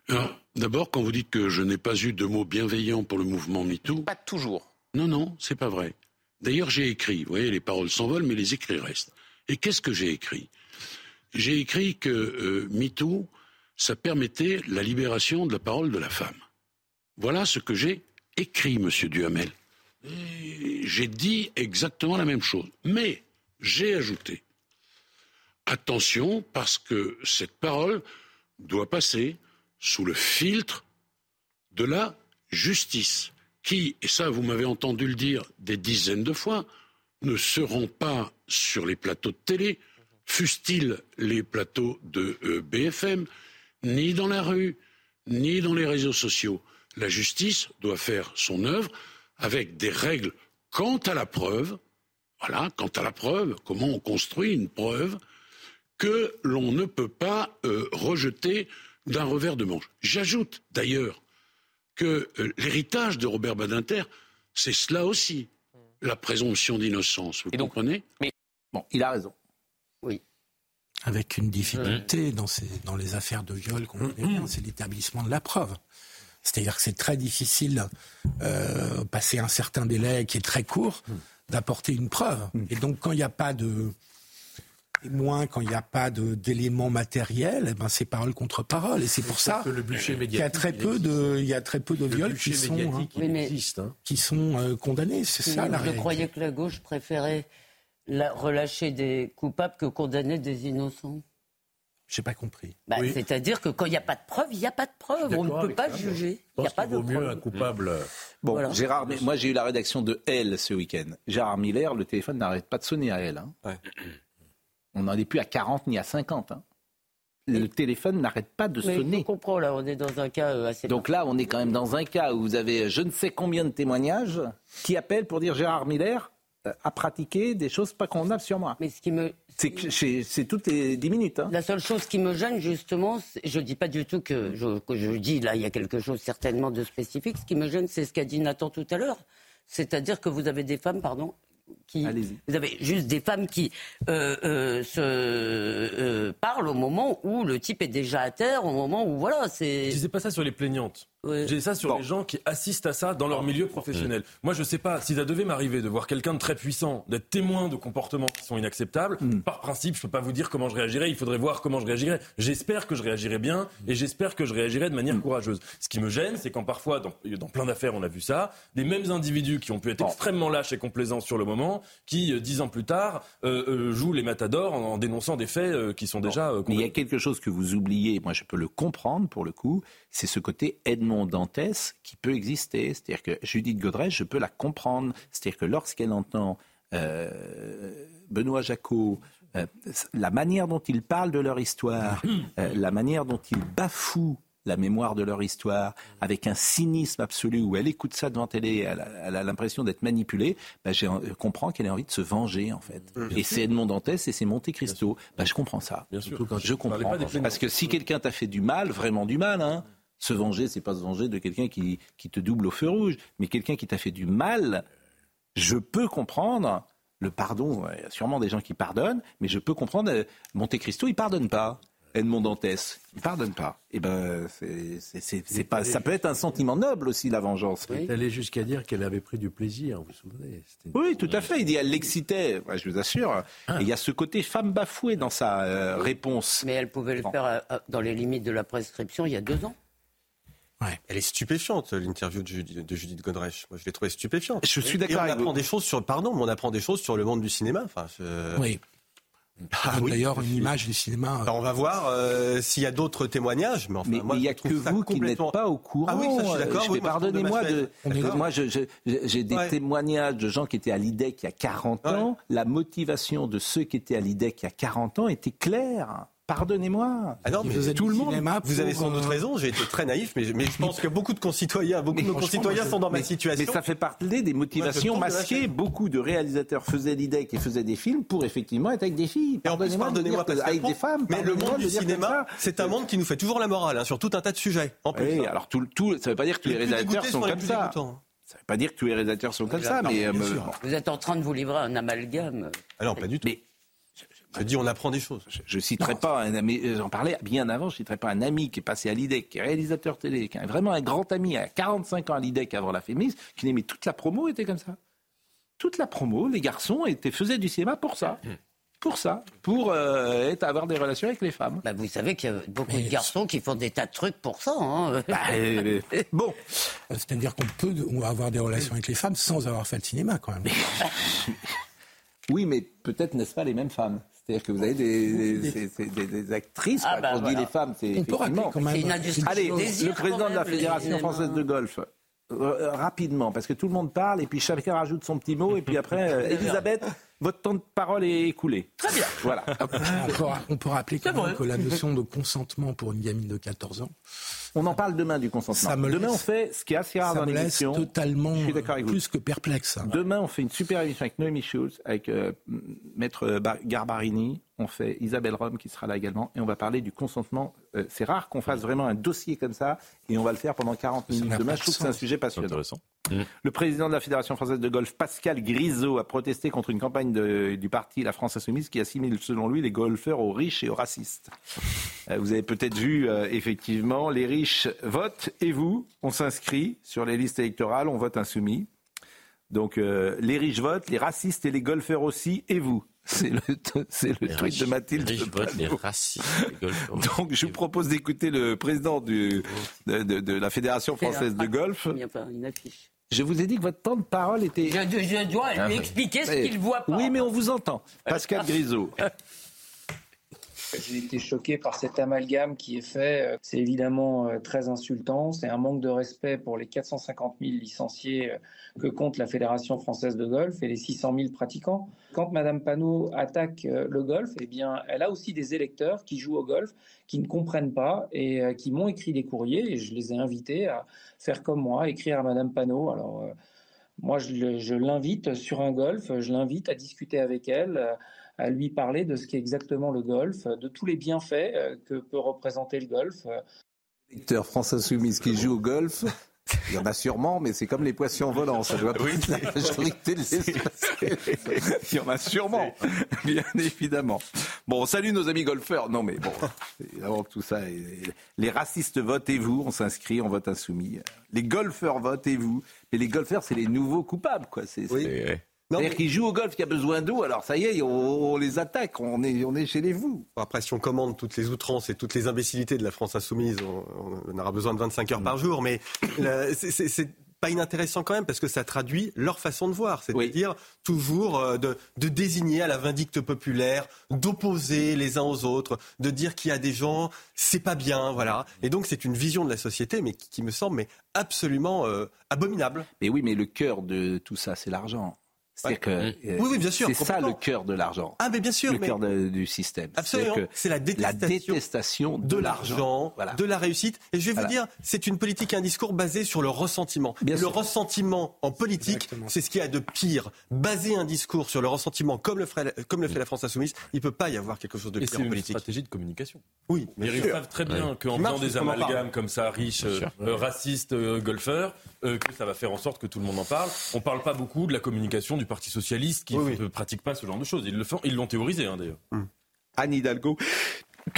Alors, d'abord, quand vous dites que je n'ai pas eu de mots bienveillants pour le mouvement MeToo. Pas toujours. Non, non, c'est pas vrai. D'ailleurs, j'ai écrit. Vous voyez, les paroles s'envolent, mais les écrits restent. Et qu'est-ce que j'ai écrit? J'ai écrit que euh, MeToo, ça permettait la libération de la parole de la femme. Voilà ce que j'ai écrit, monsieur Duhamel. J'ai dit exactement la même chose. Mais j'ai ajouté attention parce que cette parole doit passer sous le filtre de la justice, qui, et ça vous m'avez entendu le dire des dizaines de fois, ne seront pas sur les plateaux de télé, fussent-ils les plateaux de euh, BFM, ni dans la rue, ni dans les réseaux sociaux. La justice doit faire son œuvre avec des règles quant à la preuve, voilà, quant à la preuve, comment on construit une preuve, que l'on ne peut pas euh, rejeter d'un revers de manche. J'ajoute d'ailleurs que euh, l'héritage de Robert Badinter, c'est cela aussi, la présomption d'innocence. Vous comprenez? Bon, il a raison. Oui. Avec une difficulté dans, ces, dans les affaires de viol qu'on connaît bien, c'est l'établissement de la preuve. C'est-à-dire que c'est très difficile, euh, passer un certain délai qui est très court, d'apporter une preuve. Et donc quand il n'y a pas de témoins, quand il n'y a pas d'éléments matériels, eh ben c'est parole contre parole. Et c'est pour ça qu'il y a très peu de, il y a très peu de Le viols qui sont, hein, hein. qui sont euh, condamnés. C'est ça la Je réalité. croyais que la gauche préférait la- relâcher des coupables que condamner des innocents? J'ai pas compris. Bah, C'est-à-dire que quand il n'y a pas de preuve, il n'y a pas de preuve. On ne peut pas juger. Il n'y a pas de preuve. coupable. Bon, Voilà. Gérard, mais moi j'ai eu la rédaction de Elle ce week-end. Gérard Miller, le téléphone n'arrête pas de sonner à Elle. hein. On n'en est plus à 40 ni à 50. hein. Le téléphone n'arrête pas de Mais sonner. je comprends, là, on est dans un cas euh, assez... Donc là, on est quand même dans un cas où vous avez je ne sais combien de témoignages qui appellent pour dire Gérard Miller, euh, à pratiquer des choses pas convenables sur moi. Mais ce qui me. C'est que c'est c'est toutes les 10 minutes. hein. La seule chose qui me gêne, justement, je dis pas du tout que je, que je dis là, il y a quelque chose certainement de spécifique. Ce qui me gêne, c'est ce qu'a dit Nathan tout à l'heure. C'est-à-dire que vous avez des femmes, pardon, qui. Vous avez juste des femmes qui euh, euh, se euh, parlent au moment où le type est déjà à terre, au moment où voilà, c'est. Je disais pas ça sur les plaignantes. Disais ça sur les gens qui assistent à ça dans leur milieu professionnel. Moi, je sais pas, si ça devait m'arriver de voir quelqu'un de très puissant, d'être témoin de comportements qui sont inacceptables, par principe, je peux pas vous dire comment je réagirais, il faudrait voir comment je réagirais. J'espère que je réagirais bien et j'espère que je réagirais de manière courageuse. Ce qui me gêne, c'est quand parfois, dans, dans plein d'affaires, on a vu ça, des mêmes individus qui ont pu être extrêmement lâches et complaisants sur le moment, qui, euh, dix ans plus tard, euh, euh, jouent les matadors en, en dénonçant des faits euh, qui sont déjà... euh, Mais il y a quelque chose que vous oubliez, moi je peux le comprendre pour le coup, c'est ce côté Edmond Dantès qui peut exister. C'est-à-dire que Judith Godrèche, je peux la comprendre. C'est-à-dire que lorsqu'elle entend euh, Benoît Jacot, euh, la manière dont ils parlent de leur histoire, euh, la manière dont ils bafouent la mémoire de leur histoire, avec un cynisme absolu, où elle écoute ça devant télé, elle a, elle a l'impression d'être manipulée, bah, je comprends qu'elle ait envie de se venger, en fait. Bien et c'est Edmond Dantès et c'est Monte Cristo. Bah, je comprends ça. Bien sûr. Je comprends. Parce que si quelqu'un t'a fait du mal, vraiment du mal, hein, se venger, c'est pas se venger de quelqu'un qui, qui te double au feu rouge, mais quelqu'un qui t'a fait du mal, je peux comprendre le pardon. Il y a sûrement des gens qui pardonnent, mais je peux comprendre. euh, Monte Cristo, il pardonne pas. Edmond Dantès, il pardonne pas. Et ben, c'est- c'est c'est- c'est pas. Ça peut être un sentiment noble aussi, la vengeance. Il est jusqu'à dire qu'elle avait pris du plaisir, vous vous souvenez une- Oui, tout à fait. Il dit elle l'excitait. Ouais, je vous assure. Et il y a ce côté femme bafouée dans sa euh, réponse. Mais elle pouvait le faire euh, dans les limites de la prescription il y a deux ans. Elle est stupéfiante, l'interview de, Judith- de Judith Godrèche. Moi, je l'ai trouvée stupéfiante. Je suis d'accord on avec apprend vous. des choses sur, pardon, mais on apprend des choses sur le monde du cinéma. Enfin, je- Oui. Ah oui. D'ailleurs, une image du cinéma. Alors, on va voir euh, s'il y a d'autres témoignages, mais enfin, Mais moi, il n'y a que vous qui n'êtes complètement- pas au courant. Ah oui, ça, je suis d'accord. Je oui, Pardonnez-moi, de, D'accord. moi j'ai des Ouais. témoignages de gens qui étaient à l'IDEC il y a 40 ans. La motivation de ceux qui étaient à l'IDEC il y a 40 ans était claire. Pardonnez-moi. Ah non, mais tout le monde. Vous avez sans doute raison, j'ai été très naïf, mais, mais je pense que beaucoup de concitoyens, beaucoup de nos concitoyens sont dans ma situation. Mais ça fait partie des motivations masquées. Beaucoup de réalisateurs faisaient l'IDEC et faisaient des films pour effectivement être avec des filles. Et en plus, Pardonnez-moi de pardonnez-moi, avec des femmes. Mais le monde de du cinéma, c'est un monde qui nous fait toujours la morale hein, sur tout un tas de sujets. En plus, Oui, hein. alors tout, tout, ça ne veut pas dire que tous les réalisateurs sont comme ça. Ça ne veut pas dire que tous les réalisateurs sont comme ça, mais euh. Vous êtes en train de vous livrer un amalgame. Non, pas du tout. Je dis, on apprend des choses. Je ne citerai pas un ami, j'en parlais bien avant, je ne citerai pas un ami qui est passé à l'IDEC, qui est réalisateur télé, qui est vraiment un grand ami à 45 ans à l'IDEC avant la Fémis, qui n'aimait toute la promo était comme ça. Toute la promo, les garçons étaient, faisaient du cinéma pour ça. Pour ça, pour euh, être, avoir des relations avec les femmes. Bah, vous savez qu'il y a beaucoup de garçons qui font des tas de trucs pour ça. Hein. Bah, euh, bon. C'est-à-dire qu'on peut avoir des relations avec les femmes sans avoir fait le cinéma, quand même. Oui, mais peut-être n'est-ce pas les mêmes femmes. C'est-à-dire que vous avez des, des, des- des- des- des actrices, Ah quoi, bah quand on dit les femmes, c'est effectivement- quand même- une industrie Allez, le président de la Fédération française de golf, euh, rapidement, parce que tout le monde parle et puis chacun rajoute son petit mot et puis après, euh, Elisabeth, votre temps de parole est écoulé. Très bien. Voilà. on, peut, on peut rappeler quand même que la notion de consentement pour une gamine de 14 ans. On en parle demain du consentement. Ça me demain, laisse- on fait ce qui est assez rare ça dans me laisse l'émission. totalement Je suis d'accord avec vous. plus que perplexe. Demain, on fait une super émission avec Noémie Schulz, avec euh, Maître Bar- Garbarini. On fait Isabelle Rome qui sera là également. Et on va parler du consentement. Euh, c'est rare qu'on fasse vraiment un dossier comme ça. Et on va le faire pendant 40 minutes demain. Je trouve que c'est un sujet passionnant. Intéressant. Le président de la Fédération française de golf, Pascal Grisot, a protesté contre une campagne de- du parti La France Insoumise qui assimile, selon lui, les golfeurs aux riches et aux racistes. Euh, Vous avez peut-être vu, euh, effectivement, les riches votent et vous, on s'inscrit sur les listes électorales, on vote insoumis. Donc euh, les riches votent, les racistes et les golfeurs aussi, et vous? C'est le, c'est le Les tweet riches- de Mathilde. les riches votent, les racistes, les Donc je vous propose d'écouter le président du- de, de- de la Fédération française de golf. Il n'y a pas une affiche. Je vous ai dit que votre temps de parole était... Je, je dois Ah, lui oui. expliquer ce qu'il voit pas. Oui, mais on vous entend. Pascal Grisot. J'ai été choqué par cet amalgame qui est fait. C'est évidemment euh, très insultant. C'est un manque de respect pour les 450 000 licenciés euh, que compte la Fédération française de golf et les 600 000 pratiquants. Quand Madame Panot attaque euh, le golf, eh bien, elle a aussi des électeurs qui jouent au golf, qui ne comprennent pas et qui m'ont écrit des courriers. Et je les ai invités à faire comme moi, écrire à Madame Panot. Alors, moi, je, l'invite sur un golf, je l'invite à discuter avec elle, lui parler de ce qu'est exactement le golf, de tous les bienfaits euh, que peut représenter le golf. électeurs France Insoumise qui jouent au golf, il y en a sûrement, mais c'est comme les poissons volants, ça doit être la majorité de. Il y en a sûrement, bien évidemment. Bon, salut nos amis golfeurs. Non, mais bon, évidemment que tout ça, est- les racistes votent et vous, on s'inscrit, on vote insoumis. Les golfeurs votent et vous, mais les golfeurs, c'est les nouveaux coupables, quoi. C'est, c'est- C'est-à-dire qu'ils jouent au golf, il y a besoin d'eau, alors ça y est, on, on les attaque, on est, on est chez les vous. Après, si on commande toutes les outrances et toutes les imbécilités de la France insoumise, on, on aura besoin de 25 heures par jour. Mais la- c'est- pas inintéressant quand même parce que ça traduit leur façon de voir, c'est-à-dire toujours euh, de, de désigner à la vindicte populaire, d'opposer les uns aux autres, de dire qu'il y a des gens, c'est pas bien, voilà. Et donc c'est une vision de la société, mais qui, qui me semble mais absolument euh, abominable. Mais oui, mais le cœur de tout ça, c'est l'argent. C'est-à-dire que Oui, euh, oui, bien sûr, C'est ça le cœur de l'argent. Ah, mais bien sûr, Le mais- cœur de- du système. Absolument. C'est la détestation, détestation de l'argent, Voilà. de la réussite. Et je vais Voilà. vous dire, c'est une politique et un discours basé sur le ressentiment. Et le ressentiment en politique, c'est ce qu'il y a de pire. Baser un discours sur le ressentiment, comme le, ferait- comme le fait la France insoumise, il ne peut pas y avoir quelque chose de Et pire c'est en une politique. stratégie de communication. Oui, Mais bien ils savent très bien Ouais. qu'en faisant des amalgames comme ça, riches, Bien euh, racistes, euh, golfeurs, euh, que ça va faire en sorte que tout le monde en parle. On parle pas beaucoup de la communication du Parti socialiste qui ne pratique pas ce genre de choses. Ils le font, ils l'ont théorisé hein, d'ailleurs. Anne Hidalgo.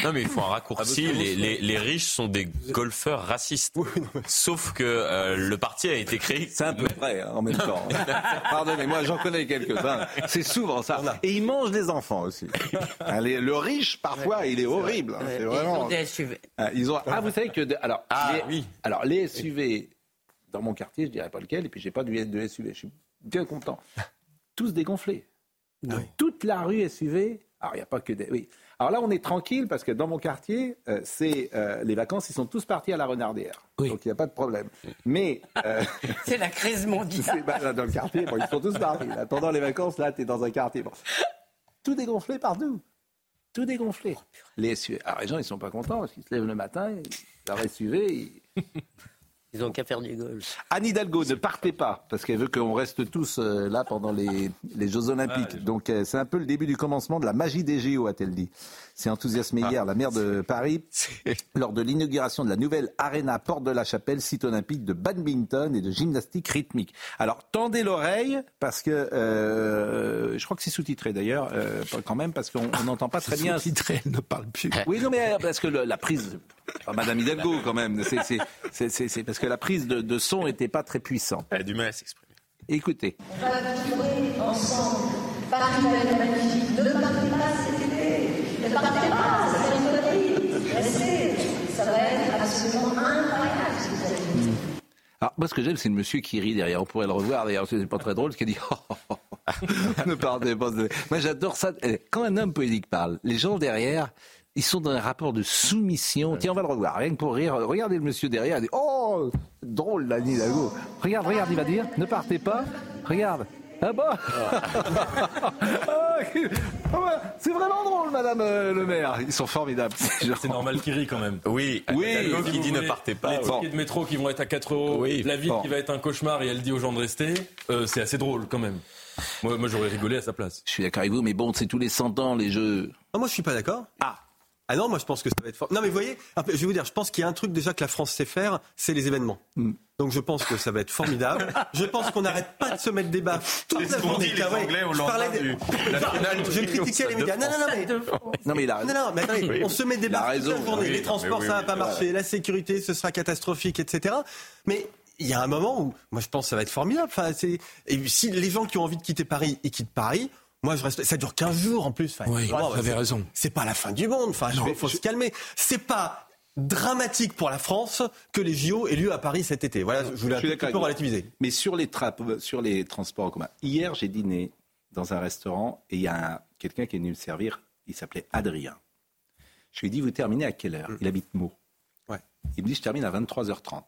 Non mais il faut un raccourci. Ah, Les, les- les riches sont des golfeurs racistes. Sauf que euh, le parti a été créé. C'est un peu vrai hein, en même temps. Pardonnez-moi, j'en connais quelques-uns. C'est souvent ça. Et ils mangent les enfants aussi. Allez, le riche, parfois, il est horrible. hein, c'est ils vraiment- ont des SUV. Ah, ils ont... ah, vous savez que. de- Alors, Ah, les... alors, les SUV, dans mon quartier, je dirais pas lequel, et puis j'ai pas de de SUV. Je suis bien content. Tous dégonflés. De toute la rue SUV. Alors, il n'y a pas que des. Oui. Alors là, on est tranquille parce que dans mon quartier, euh, c'est euh, les vacances, ils sont tous partis à la Renardière. Donc il n'y a pas de problème. Mais. euh, C'est la crise mondiale. bah, dans le quartier, bon, ils sont tous partis. Là. Pendant les vacances, là, tu es dans un quartier. Bon. Tout dégonflé partout. Tout dégonflé. Les SUV. Alors les gens, ils sont pas contents parce qu'ils se lèvent le matin, ils- leur SUV. Ils... Ils ont qu'à faire du golf. Anne Hidalgo, ne partez pas, parce qu'elle veut qu'on reste tous euh, là pendant les, les Jeux Olympiques. Donc euh, c'est un peu le début du commencement de la magie des JO, a-t-elle dit. C'est enthousiasmé hier la maire de Paris lors de l'inauguration de la nouvelle Arena Porte de la Chapelle, site olympique de badminton et de gymnastique rythmique. Alors tendez l'oreille, parce que euh, je crois que c'est sous-titré d'ailleurs, euh, quand même, parce qu'on on n'entend pas très bien. Sous-titré, elle ne parle plus. Oui, non, mais parce que le- la prise, Madame Hidalgo quand même, c'est parce que la prise de, de son n'était pas très puissante. Elle a du mal à s'exprimer. Écoutez. On va vivre ensemble. Paris va être magnifique. Ne partez pas cet été. Ne partez pas, ça va être une connerie. Restez. Ça va être absolument incroyable ce que vous allez vivre. Alors, moi, ce que j'aime, c'est le monsieur qui rit derrière. On pourrait le revoir d'ailleurs, c'est pas très drôle, ce qu'il dit. ne partez pas. Moi, j'adore ça. Eh, Quand un homme politique parle, les gens derrière, ils sont dans un rapport de soumission. Tiens, on va le revoir, rien que pour rire. Regardez le monsieur derrière, il dit Oh, drôle, la Hidalgo. Regarde, regarde, il va dire Ne partez pas. Regarde. Ah bon Ah, ouais, C'est vraiment drôle, madame euh, le maire. Ils sont formidables. C'est normal qu'il rit quand même. Oui, Oui. Hidalgo Si qui dit ne partez pas. Les tickets de métro qui vont être à 4 euros, Oui. la ville Bon. qui va être un cauchemar et elle dit aux gens de rester, euh, c'est assez drôle quand même. Moi, moi j'aurais rigolé à sa place. Je suis d'accord avec vous, mais bon, c'est tous les 100 ans, les jeux. Ah, moi, je suis pas d'accord. Ah. Ah non, moi je pense que ça va être fort. Non mais vous voyez, je vais vous dire, je pense qu'il y a un truc déjà que la France sait faire, c'est les événements. Hmm. Donc je pense que ça va être formidable. je pense qu'on n'arrête pas de se mettre des baffes toute la journée. les Ah Anglais au je parlais lendemain des- du- la finale Je critiquais les de médias. Non, non, non, mais Non, mais il a non, non, mais attendez, Oui. on se met des baffes toute la journée. Oui, les transports, oui, ça va pas marcher. La sécurité, ce sera catastrophique, etc. Mais il y a un moment où, moi, je pense que ça va être formidable. Enfin, et si les gens qui ont envie de quitter Paris, ils quittent Paris. Moi, je reste. Ça dure 15 jours en plus. Enfin, Oui, vous avez raison. C'est pas la fin du monde. Enfin, Non, il faut se calmer. C'est pas dramatique pour la France que les JO aient lieu à Paris cet été. Voilà, je voulais un peu relativiser. Mais sur les, trappes, sur les transports en commun, hier j'ai dîné dans un restaurant et il y a un- quelqu'un qui est venu me servir, il s'appelait Adrien. Je lui ai dit, vous terminez à quelle heure? Il habite Meaux. Ouais. Il me dit, je termine à 23h30.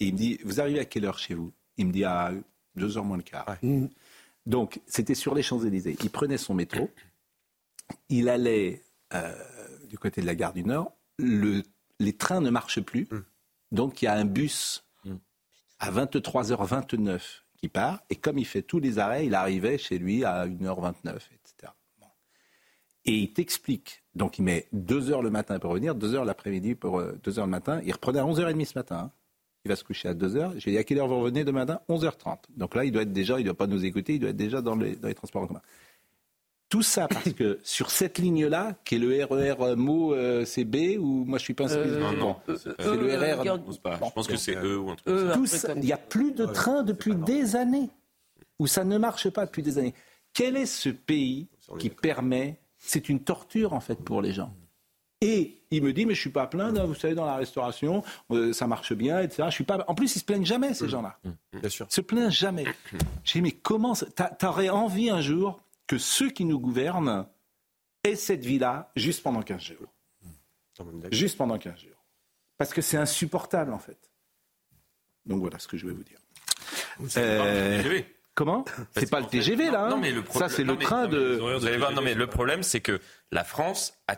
Et il me dit, vous arrivez à quelle heure chez vous? Il me dit, à 2h moins le quart. Donc, c'était sur les Champs-Élysées. Il prenait son métro, il allait euh, du côté de la gare du Nord, le- les trains ne marchent plus, donc il y a un bus à 23h29 qui part. Et comme il fait tous les arrêts, il arrivait chez lui à 1h29, etc. Bon. Et il t'explique. Donc il met 2 heures le matin pour revenir, 2 heures l'après-midi pour 2 heures le matin. Il reprenait à 11h30 ce matin. hein. Il va se coucher à 2 heures. J'ai dit à quelle heure vous revenez demain matin? 11h30. Donc là, il doit être déjà, il ne doit pas nous écouter, il doit être déjà dans les, dans les transports en commun. Tout ça parce que sur cette ligne-là, qui est le RER Mo euh, CB, ou moi je suis pas inscrit. Euh, bon, non, c'est c'est- le euh, RER. je pense pas. Je pense que c'est eux ou un truc Tout comme ça. il n'y a plus de train depuis des années, où ça ne marche pas depuis des années. Quel est ce pays qui permet, c'est une torture en fait pour les gens. Et il me dit, mais je suis pas à plaindre, hein, vous savez, dans la restauration, euh, ça marche bien, etc. Je suis pas... En plus, ils se plaignent jamais, ces gens-là. Bien sûr. Ils se plaignent jamais. J'ai dit, mais comment... T'aurais envie un jour que ceux qui nous gouvernent aient cette vie-là juste pendant 15 jours? Juste pendant 15 jours. Parce que c'est insupportable, en fait. Donc voilà ce que je vais vous dire. Euh. Comment? C'est pas le TGV, là. hein? Non, mais le pro- Ça, c'est le train non, mais de... Vous allez voir, non, mais le problème, c'est que la France a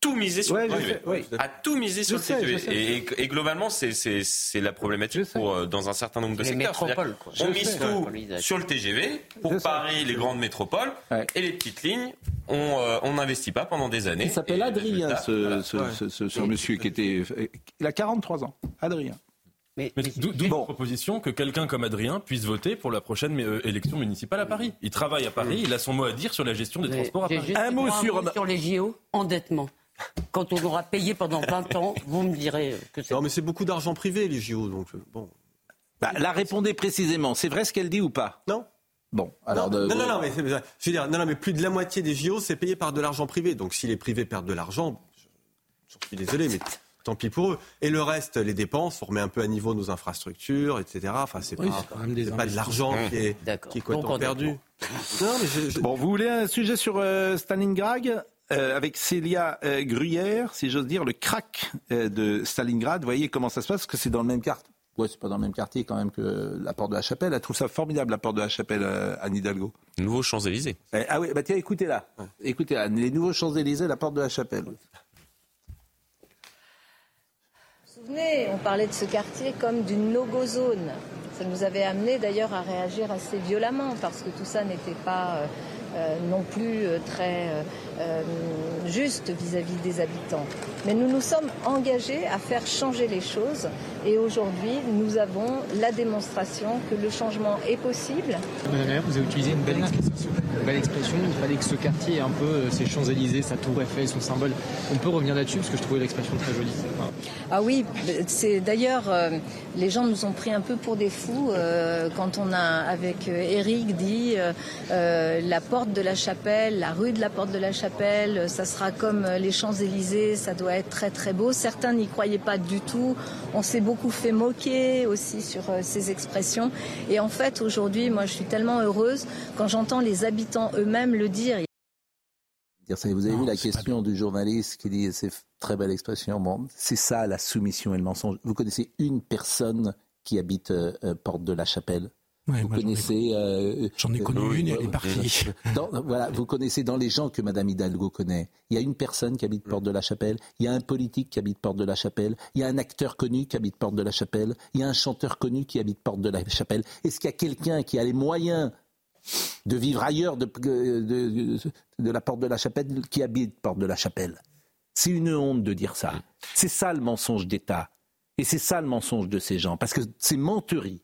tout misé sur Ouais, le sais, oui. A tout misé sur Je le sais, TGV. je sais. Et, et globalement, c'est- c'est c'est la problématique pour, euh, dans un certain nombre de Les secteurs. métropoles, C'est-à-dire quoi. On Je mise sais. tout sur le TGV. Pour Paris, les grandes métropoles. Et les petites lignes, on euh, on n'investit pas pendant des années. Il s'appelle Adrien, ce, voilà. ce, Ouais. ce- ce- ce monsieur qui était... Il a 43 ans. Adrien. Mais, D'où d'où la proposition que quelqu'un comme Adrien puisse voter pour la prochaine euh, élection municipale à Paris? Il travaille à Paris, il a son mot à dire sur la gestion des Mais transports à Paris. juste un sur les JO, endettement. Quand on aura payé pendant 20 ans, vous me direz que c'est. Non, mais c'est beaucoup d'argent privé, les JO, donc euh, bon. Bah, la répondez précisément. C'est vrai ce qu'elle dit ou pas? Non. Bon, alors... non, de- non, non, non, mais c'est- je veux dire, non, non, mais plus de la moitié des JO, c'est payé par de l'argent privé. Donc si les privés perdent de l'argent, je- j'en suis désolé, mais tant pis pour eux. Et le reste, les dépenses, on remet un peu à niveau nos infrastructures, etc. Enfin, c'est Oui, pas, c'est quand même des c'est pas de l'argent qui est, qui est Donc, est perdu. Non, mais je- je- Bon, vous voulez un sujet sur euh, Stalingrad? Euh, avec Célia euh, Gruyère, si j'ose dire, le crack euh, de Stalingrad. Vous voyez comment ça se passe Parce que c'est dans le même quartier. Ouais, c'est pas dans le même quartier quand même que la porte de la Chapelle. Elle trouve ça formidable, la porte de la Chapelle, euh, Anne Hidalgo. Nouveau Champs-Élysées. Eh, ah oui, bah tiens, écoutez là. Écoutez là, les nouveaux Champs-Élysées, la porte de la Chapelle. Vous vous souvenez, on parlait de ce quartier comme d'une no-go zone. Ça nous avait amené d'ailleurs à réagir assez violemment parce que tout ça n'était pas euh, non plus euh, très euh, euh, juste vis-à-vis des habitants. Mais nous nous sommes engagés à faire changer les choses et aujourd'hui nous avons la démonstration que le changement est possible. Madame la maire, vous avez utilisé une belle expression. Une belle expression. Il fallait que ce quartier ait un peu euh, ses Champs-Élysées, sa tour Eiffel, son symbole. On peut revenir là-dessus parce que je trouvais l'expression très jolie. Enfin, Ah oui, c'est d'ailleurs euh, les gens nous ont pris un peu pour des fous euh, quand on a avec euh, Eric dit euh, euh, la porte de la chapelle, la rue de la porte de la chapelle, ça sera comme euh, les Champs-Élysées, ça doit être très très beau. Certains n'y croyaient pas du tout. On s'est beaucoup fait moquer aussi sur euh, ces expressions et en fait aujourd'hui, moi je suis tellement heureuse quand j'entends les habitants eux-mêmes le dire. Vous avez vu la question du journaliste qui dit c'est très belle expression. Bon, c'est ça la soumission et le mensonge. Vous connaissez une personne qui habite euh, Porte de la Chapelle? Ouais, Vous moi, j'en ai- connaissez euh, J'en ai connu euh, une, elle est euh, partie. dans- voilà, vous connaissez dans les gens que Madame Hidalgo connaît. Il y a une personne qui habite Porte de la Chapelle. Il y a un politique qui habite Porte de la Chapelle. Il y a un acteur connu qui habite Porte de la Chapelle. Il y a un chanteur connu qui habite Porte de la Chapelle. Est-ce qu'il y a quelqu'un qui a les moyens de vivre ailleurs de, de, de- de la Porte de la Chapelle qui habite Porte de la Chapelle? C'est une honte de dire ça. C'est ça le mensonge d'État. Et c'est ça le mensonge de ces gens. Parce que c'est menterie,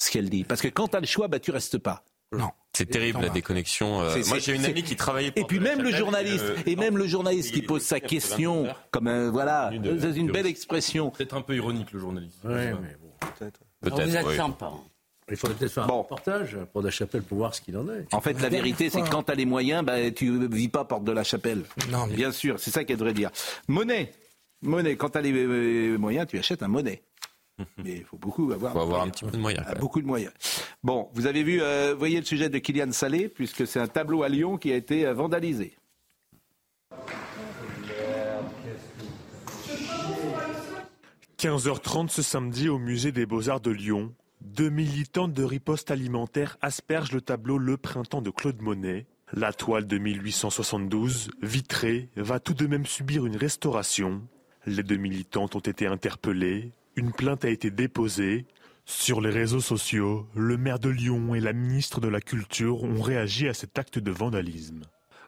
ce qu'elle dit. Parce que quand tu as le choix, bah, tu restes pas. Non. C'est terrible la déconnexion. euh, moi j'ai une amie qui travaillait pour Et puis même le journaliste, euh, et même le journaliste qui pose sa question, comme un- voilà, c'est une belle expression. Peut-être un peu ironique le journaliste. Ouais, mais peut-être. Peut-être, vous êtes oui. sympa. Il faudrait peut-être faire un reportage pour la chapelle pour voir ce qu'il en est. En fait, la vérité, c'est que quand tu as les moyens, bah, tu vis pas porte de la chapelle. Non, mais- Bien sûr, c'est ça qu'elle devrait dire. Monnaie. Monnaie. Quand tu as les euh, moyens, tu achètes un monnaie. Mais il faut beaucoup avoir. faut avoir un petit peu de moyens. Beaucoup de moyens. Bon, vous avez vu, euh, voyez le sujet de Kylian Salé, puisque c'est un tableau à Lyon qui a été euh, vandalisé. 15h30 ce samedi au musée des Beaux-Arts de Lyon, deux militantes de riposte alimentaire aspergent le tableau Le Printemps de Claude Monet. La toile de 1872, vitrée, va tout de même subir une restauration. Les deux militantes ont été interpellées, une plainte a été déposée. Sur les réseaux sociaux, le maire de Lyon et la ministre de la Culture ont réagi à cet acte de vandalisme.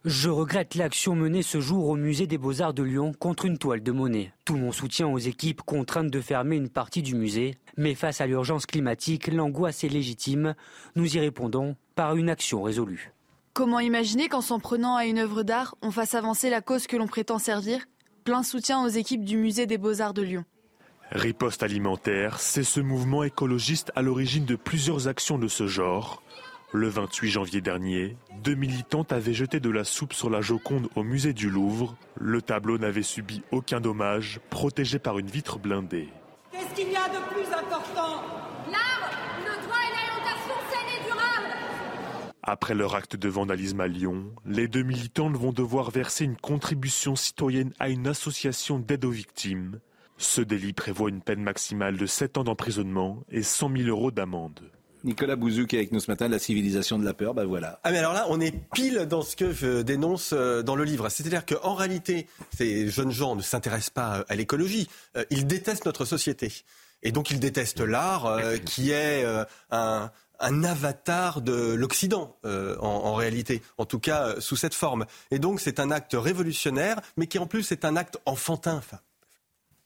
Je regrette l'action menée ce jour au musée des Beaux-Arts de Lyon contre une toile de Monet. Tout mon soutien aux équipes contraintes de fermer une partie du musée. Mais face à l'urgence climatique, l'angoisse est légitime. Nous y répondons par une action résolue. Comment imaginer qu'en s'en prenant à une œuvre d'art, on fasse avancer la cause que l'on prétend servir? Plein soutien aux équipes du musée des Beaux-Arts de Lyon. Riposte alimentaire, c'est ce mouvement écologiste à l'origine de plusieurs actions de ce genre. Le 28 janvier dernier, deux militantes avaient jeté de la soupe sur la Joconde au musée du Louvre. Le tableau n'avait subi aucun dommage, protégé par une vitre blindée. Qu'est-ce qu'il y a de plus important? L'art, le droit et l'alimentation saine et durable Après leur acte de vandalisme à Lyon, les deux militantes vont devoir verser une contribution citoyenne à une association d'aide aux victimes. Ce délit prévoit une peine maximale de 7 ans d'emprisonnement et 100 000 euros d'amende. Nicolas Bouzou qui est avec nous ce matin, la civilisation de la peur, ben voilà. Ah mais alors là, on est pile dans ce que je dénonce euh, dans le livre. C'est-à-dire qu'en réalité, ces jeunes gens ne s'intéressent pas euh, à l'écologie. Euh, Ils détestent notre société. Et donc ils détestent l'art, euh, qui est euh, un, un avatar de l'Occident, euh, en, en réalité, en tout cas euh, sous cette forme. Et donc c'est un acte révolutionnaire, mais qui en plus est un acte enfantin. Enfin,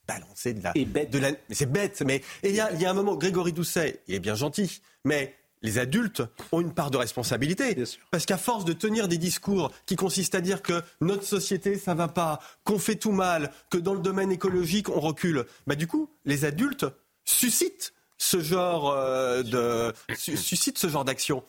balancer de la... De la mais c'est bête, mais il y a, il y a un moment, Grégory Doucet, il est bien gentil, mais les adultes ont une part de responsabilité. Parce qu'à force de tenir des discours qui consistent à dire que notre société, ça va pas, qu'on fait tout mal, que dans le domaine écologique, on recule, bah du coup, les adultes suscitent ce genre euh, de su- suscitent ce genre d'action.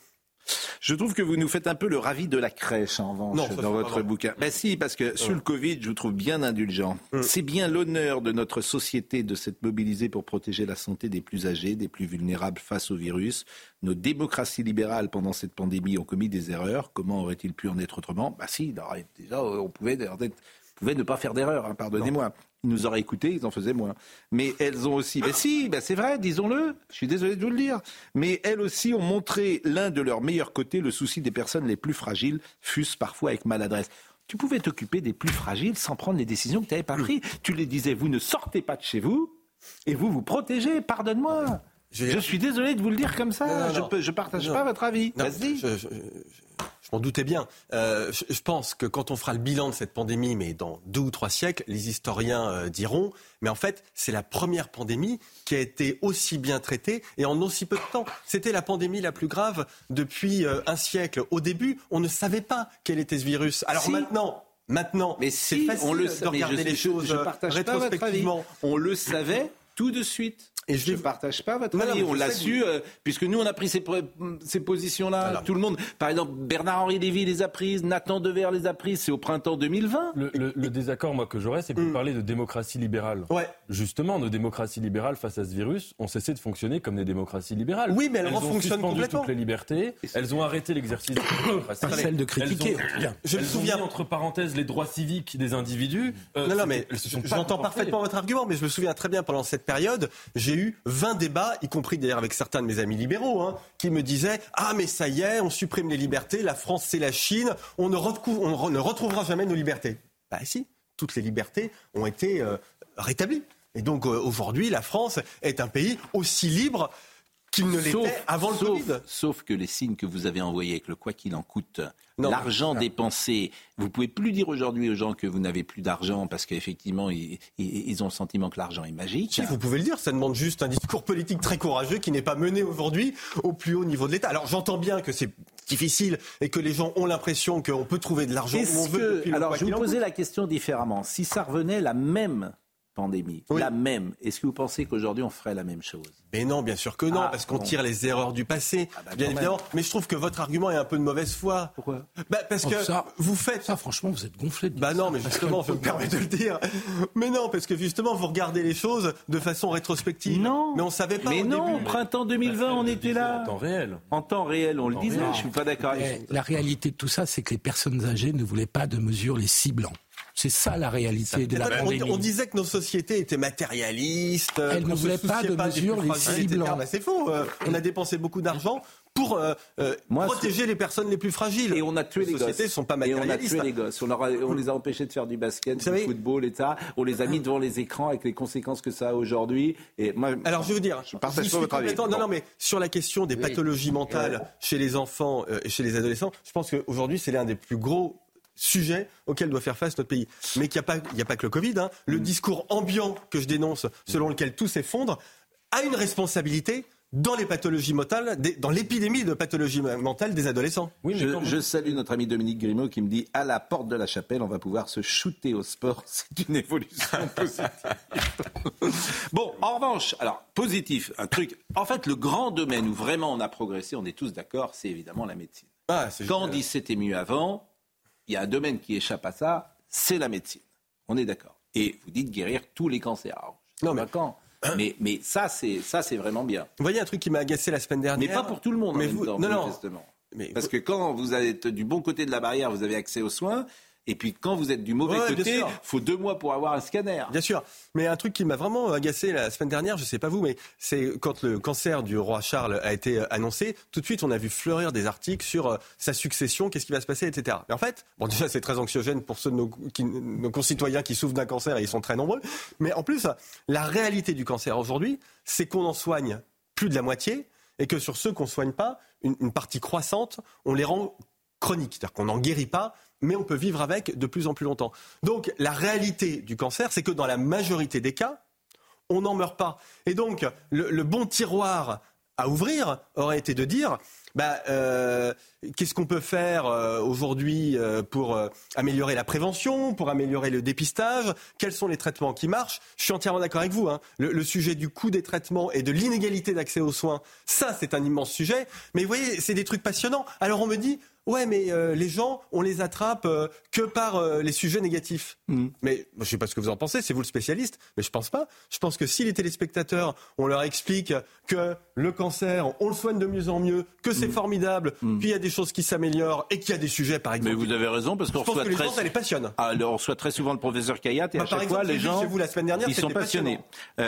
Je trouve que vous nous faites un peu le ravi de la crèche en revanche Non, dans votre bouquin. Ben si, parce que sur le Covid, je vous trouve bien indulgent. C'est bien l'honneur de notre société de s'être mobilisée pour protéger la santé des plus âgés, des plus vulnérables face au virus. Nos démocraties libérales pendant cette pandémie ont commis des erreurs. Comment aurait-il pu en être autrement? Bah si, déjà on pouvait, en fait, on pouvait ne pas faire d'erreur. hein, Pardonnez-moi. Ils nous auraient écoutés, ils en faisaient moins. Mais elles ont aussi, ben si, ben c'est vrai, disons-le. Je suis désolé de vous le dire. Mais elles aussi ont montré l'un de leurs meilleurs côtés, le souci des personnes les plus fragiles, fût-ce parfois avec maladresse. Tu pouvais t'occuper des plus fragiles sans prendre les décisions que tu n'avais pas prises. Tu les disais, vous ne sortez pas de chez vous et vous vous protégez. Pardonne-moi. Je suis désolé de vous le dire comme ça. Non, non, je je partage Non. pas votre avis. Vas-y. Je, je m'en doutais bien. Euh, je, pense que quand on fera le bilan de cette pandémie, mais dans deux ou trois siècles, les historiens euh, diront, mais en fait, c'est la première pandémie qui a été aussi bien traitée et en aussi peu de temps. C'était la pandémie la plus grave depuis euh, un siècle. Au début, on ne savait pas quel était ce virus. Alors Si. maintenant, maintenant, Mais c'est si, facile on le de je, les je- choses je partage pas votre avis. rétrospectivement. On le savait tout de suite. Et je ne partage pas votre avis. on l'a su, euh, puisque nous, on a pris ces, positions-là. Tout le monde. Par exemple, Bernard-Henri Lévy les a prises, Nathan Dever les a prises, c'est au printemps 2020. Le, le- le désaccord, moi, que j'aurais, c'est que vous parlez de démocratie libérale. Ouais. Justement, nos démocraties libérales face à ce virus ont cessé de fonctionner comme des démocraties libérales. Oui, mais elles ont refonctionnent complètement. toutes les libertés. Elles ont arrêté l'exercice de la démocratie. Pas celle de critiquer. Elles ont, Je me elles ont souviens- mis entre parenthèses les droits civiques des individus. Euh, Non, non, mais elles se sont pas j'entends parfaitement votre argument, mais je me souviens très bien pendant cette période, j'ai eu 20 débats, y compris d'ailleurs avec certains de mes amis libéraux, hein, qui me disaient Ah, mais ça y est, on supprime les libertés, la France c'est la Chine, on ne, retrouvera jamais nos libertés. Bah si, toutes les libertés ont été euh, rétablies. Et donc euh, aujourd'hui, la France est un pays aussi libre qu'il ne Sauf- l'était avant le sauf- Covid. Sauf que les signes que vous avez envoyés avec le quoi qu'il en coûte, l'argent dépensé, vous pouvez plus dire aujourd'hui aux gens que vous n'avez plus d'argent parce qu'effectivement ils, ont le sentiment que l'argent est magique. Si, vous pouvez le dire, ça demande juste un discours politique très courageux qui n'est pas mené aujourd'hui au plus haut niveau de l'État. Alors j'entends bien que c'est difficile et que les gens ont l'impression qu'on peut trouver de l'argent où on veut. que- depuis le alors, je vous coûte. la question différemment. Si ça revenait la même pandémie, la même, est-ce que vous pensez qu'aujourd'hui on ferait la même chose? Mais non, bien sûr que non, Ah, parce qu'on bon. tire les erreurs du passé, bah, bien même. évidemment. Mais je trouve que votre argument est un peu de mauvaise foi. Pourquoi? Bah, Parce Oh, que ça- vous faites. Ça, franchement, vous êtes gonflé. de Bah non, mais justement, je me permets de le dire. Mais non, parce que justement, vous regardez les choses de façon rétrospective. Non. Mais on savait pas Mais au non, début. printemps 2020, on était là. En temps réel. En temps réel, on le disait. réel. Je suis pas d'accord avec vous. La réalité de tout ça, c'est que les personnes âgées ne voulaient pas de mesures les ciblant. C'est ça la réalité de la pandémie. on, on disait que nos sociétés étaient matérialistes. Elles ne voulaient pas de mesures les etc. Bah, c'est faux. euh, on a dépensé beaucoup d'argent pour euh, euh, protéger les personnes les plus fragiles. Et on a tué les, les sociétés gosses. sont pas Et on a matérialistes. tué les gosses. On, leur a- on les a empêchés de faire du basket, du football et ça. On les a mis devant les écrans avec les conséquences que ça a aujourd'hui. Et moi, Alors je veux dire, je partage pas suis votre avis. Non, non, mais sur la question des pathologies mentales chez les enfants euh, et chez les adolescents, je pense qu'aujourd'hui c'est l'un des plus gros sujets auxquels doit faire face notre pays. Mais qu'il n'y a, pas- il n'y a pas que le Covid. hein. Mm. Le discours ambiant que je dénonce, selon lequel tout s'effondre, a une responsabilité dans les pathologies mentales, dans l'épidémie de pathologies mentales des adolescents. je, je salue notre ami Dominique Grimaud qui me dit à la porte de la chapelle, on va pouvoir se shooter au sport. C'est une évolution positive. bon, en revanche, alors positif, un truc. En fait, le grand domaine où vraiment on a progressé, on est tous d'accord, c'est évidemment la médecine. Quand on dit c'était mieux avant, il y a un domaine qui échappe à ça, c'est la médecine. On est d'accord. Et vous dites guérir tous les cancers. Alors, sais pas quand. Mais, mais ça, c'est ça, c'est vraiment bien. Vous voyez un truc qui m'a agacé la semaine dernière Mais pas pour tout le monde en Mais même vous- temps, non, non. Parce que quand vous êtes du bon côté de la barrière, vous avez accès aux soins. Et puis quand vous êtes du mauvais Ouais, côté, faut deux mois pour avoir un scanner. Bien sûr. Mais un truc qui m'a vraiment agacé la semaine dernière, je sais pas vous, mais c'est quand le cancer du roi Charles a été euh, annoncé, tout de suite on a vu fleurir des articles sur euh, sa succession, qu'est-ce qui va se passer, etc. Mais en fait, bon déjà c'est très anxiogène pour ceux de nos, qui- nos concitoyens qui souffrent d'un cancer et ils sont très nombreux. Mais en plus, la réalité du cancer aujourd'hui, c'est qu'on en soigne plus de la moitié et que sur ceux qu'on soigne pas, une, une partie croissante, on les rend chroniques, c'est-à-dire qu'on n'en guérit pas, mais on peut vivre avec de plus en plus longtemps. Donc la réalité du cancer, c'est que dans la majorité des cas, on n'en meurt pas. Et donc le, bon tiroir à ouvrir aurait été de dire, bah, euh, qu'est-ce qu'on peut faire euh, aujourd'hui euh, pour améliorer la prévention, pour améliorer le dépistage? Quels sont les traitements qui marchent? Je suis entièrement d'accord avec vous. hein. Le, le sujet du coût des traitements et de l'inégalité d'accès aux soins, ça c'est un immense sujet. Mais vous voyez, c'est des trucs passionnants. Alors on me dit, ouais, mais euh, les gens, on les attrape euh, que par euh, les sujets négatifs. Mais je ne sais pas ce que vous en pensez, c'est vous le spécialiste, mais je pense pas. Je pense que si les téléspectateurs, on leur explique que le cancer, on le soigne de mieux en mieux, que c'est formidable, qu'il y a des choses qui s'améliorent et qu'il y a des sujets, par exemple. Mais vous avez raison parce qu'on reçoit que les très gens, ça les passionne. Ah, alors, on reçoit très souvent le professeur Kayat et Bah, à chaque exemple, fois les gens chez vous la semaine dernière, ils sont passionnés.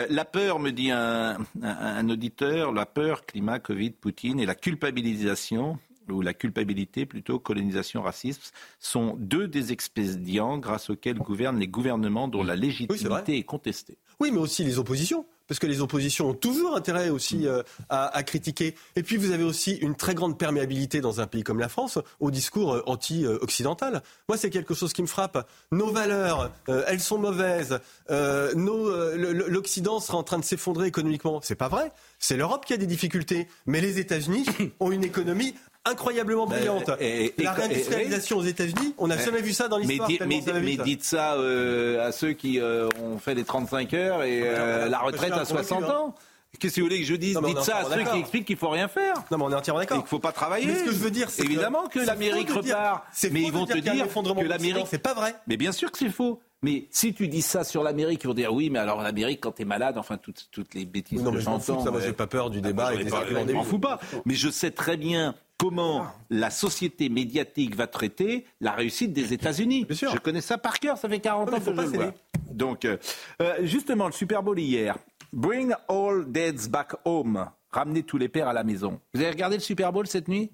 La peur, me dit un, un- un auditeur, la peur, climat, Covid, Poutine et la culpabilisation ou la culpabilité plutôt, colonisation, racisme, sont deux des expédients grâce auxquels gouvernent les gouvernements dont la légitimité est contestée. Oui, mais aussi les oppositions. Parce que les oppositions ont toujours intérêt aussi euh, à, à critiquer. Et puis vous avez aussi une très grande perméabilité dans un pays comme la France au discours euh, anti-occidental. Moi, c'est quelque chose qui me frappe. Nos valeurs, euh, elles sont mauvaises. L'Occident sera en train de s'effondrer économiquement. C'est pas vrai. C'est l'Europe qui a des difficultés. Mais les États-Unis ont une économie incroyablement Ben, brillante. et- et- la réindustrialisation aux États-Unis, on n'a jamais vu ça dans l'histoire. Mais, mais- mais dites ça euh, à ceux qui euh, ont fait les 35 heures et euh, la retraite à 60 ans. Qu'est-ce que vous voulez que je dise Non, Dites ça à ceux qui expliquent qu'il faut rien faire. Non, mais on est entièrement d'accord. Et qu'il faut pas travailler. Mais ce que je veux dire, c'est évidemment que, l'Amérique repart. Mais ils vont te dire que l'Amérique, c'est pas vrai. Mais bien sûr que c'est faux. Mais si tu dis ça sur l'Amérique, ils vont dire oui, mais alors l'Amérique, quand t'es malade, enfin toutes, toutes les bêtises non, que mais je m'en fous ça, moi, j'ai pas peur du Ah, débat moi, et des pas- arguments Je m'en fous pas. Mais je sais très bien comment la société médiatique va traiter la réussite des États-Unis. Je connais ça par cœur, ça fait 40 ans que je le vois. Donc, euh, euh, justement, le Super Bowl hier. Bring all dads back home. Ramenez tous les pères à la maison. Vous avez regardé le Super Bowl cette nuit?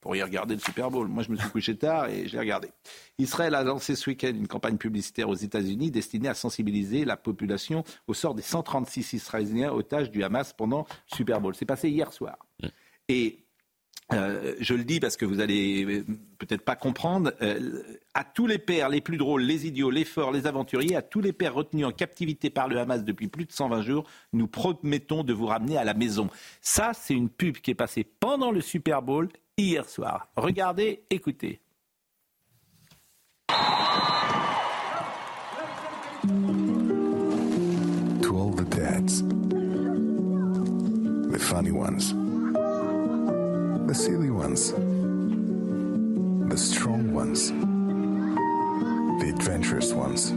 Pour y regarder le Super Bowl. Moi, je me suis couché tard et j'ai regardé. Israël a lancé ce week-end une campagne publicitaire aux États-Unis destinée à sensibiliser la population au sort des 136 Israéliens otages du Hamas pendant le Super Bowl. C'est passé hier soir. Et euh, je le dis parce que vous allez euh, peut-être pas comprendre. euh, à tous les pères, les plus drôles, les idiots, les forts, les aventuriers, à tous les pères retenus en captivité par le Hamas depuis plus de 120 jours, nous promettons de vous ramener à la maison. Ça, c'est une pub qui est passée pendant le Super Bowl hier soir. Regardez, écoutez. To all the dads, the funny ones, the silly ones, the strong ones, the adventurous ones.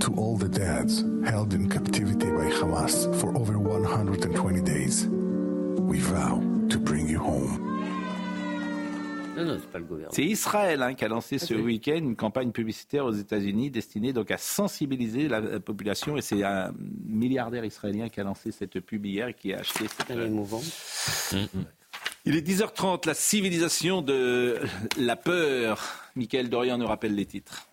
To all the dads held in captivity by Hamas for over 120 days, we vow to bring you home. Non, non, c'est pas le gouvernement. C'est Israël hein, qui a lancé ce week-end une campagne publicitaire aux États-Unis destinée donc à sensibiliser la la population. Et c'est un milliardaire israélien qui a lancé cette pub hier et qui a acheté cette. émouvant. Il est 10h30, la civilisation de la peur. Michael Dorian nous rappelle les titres.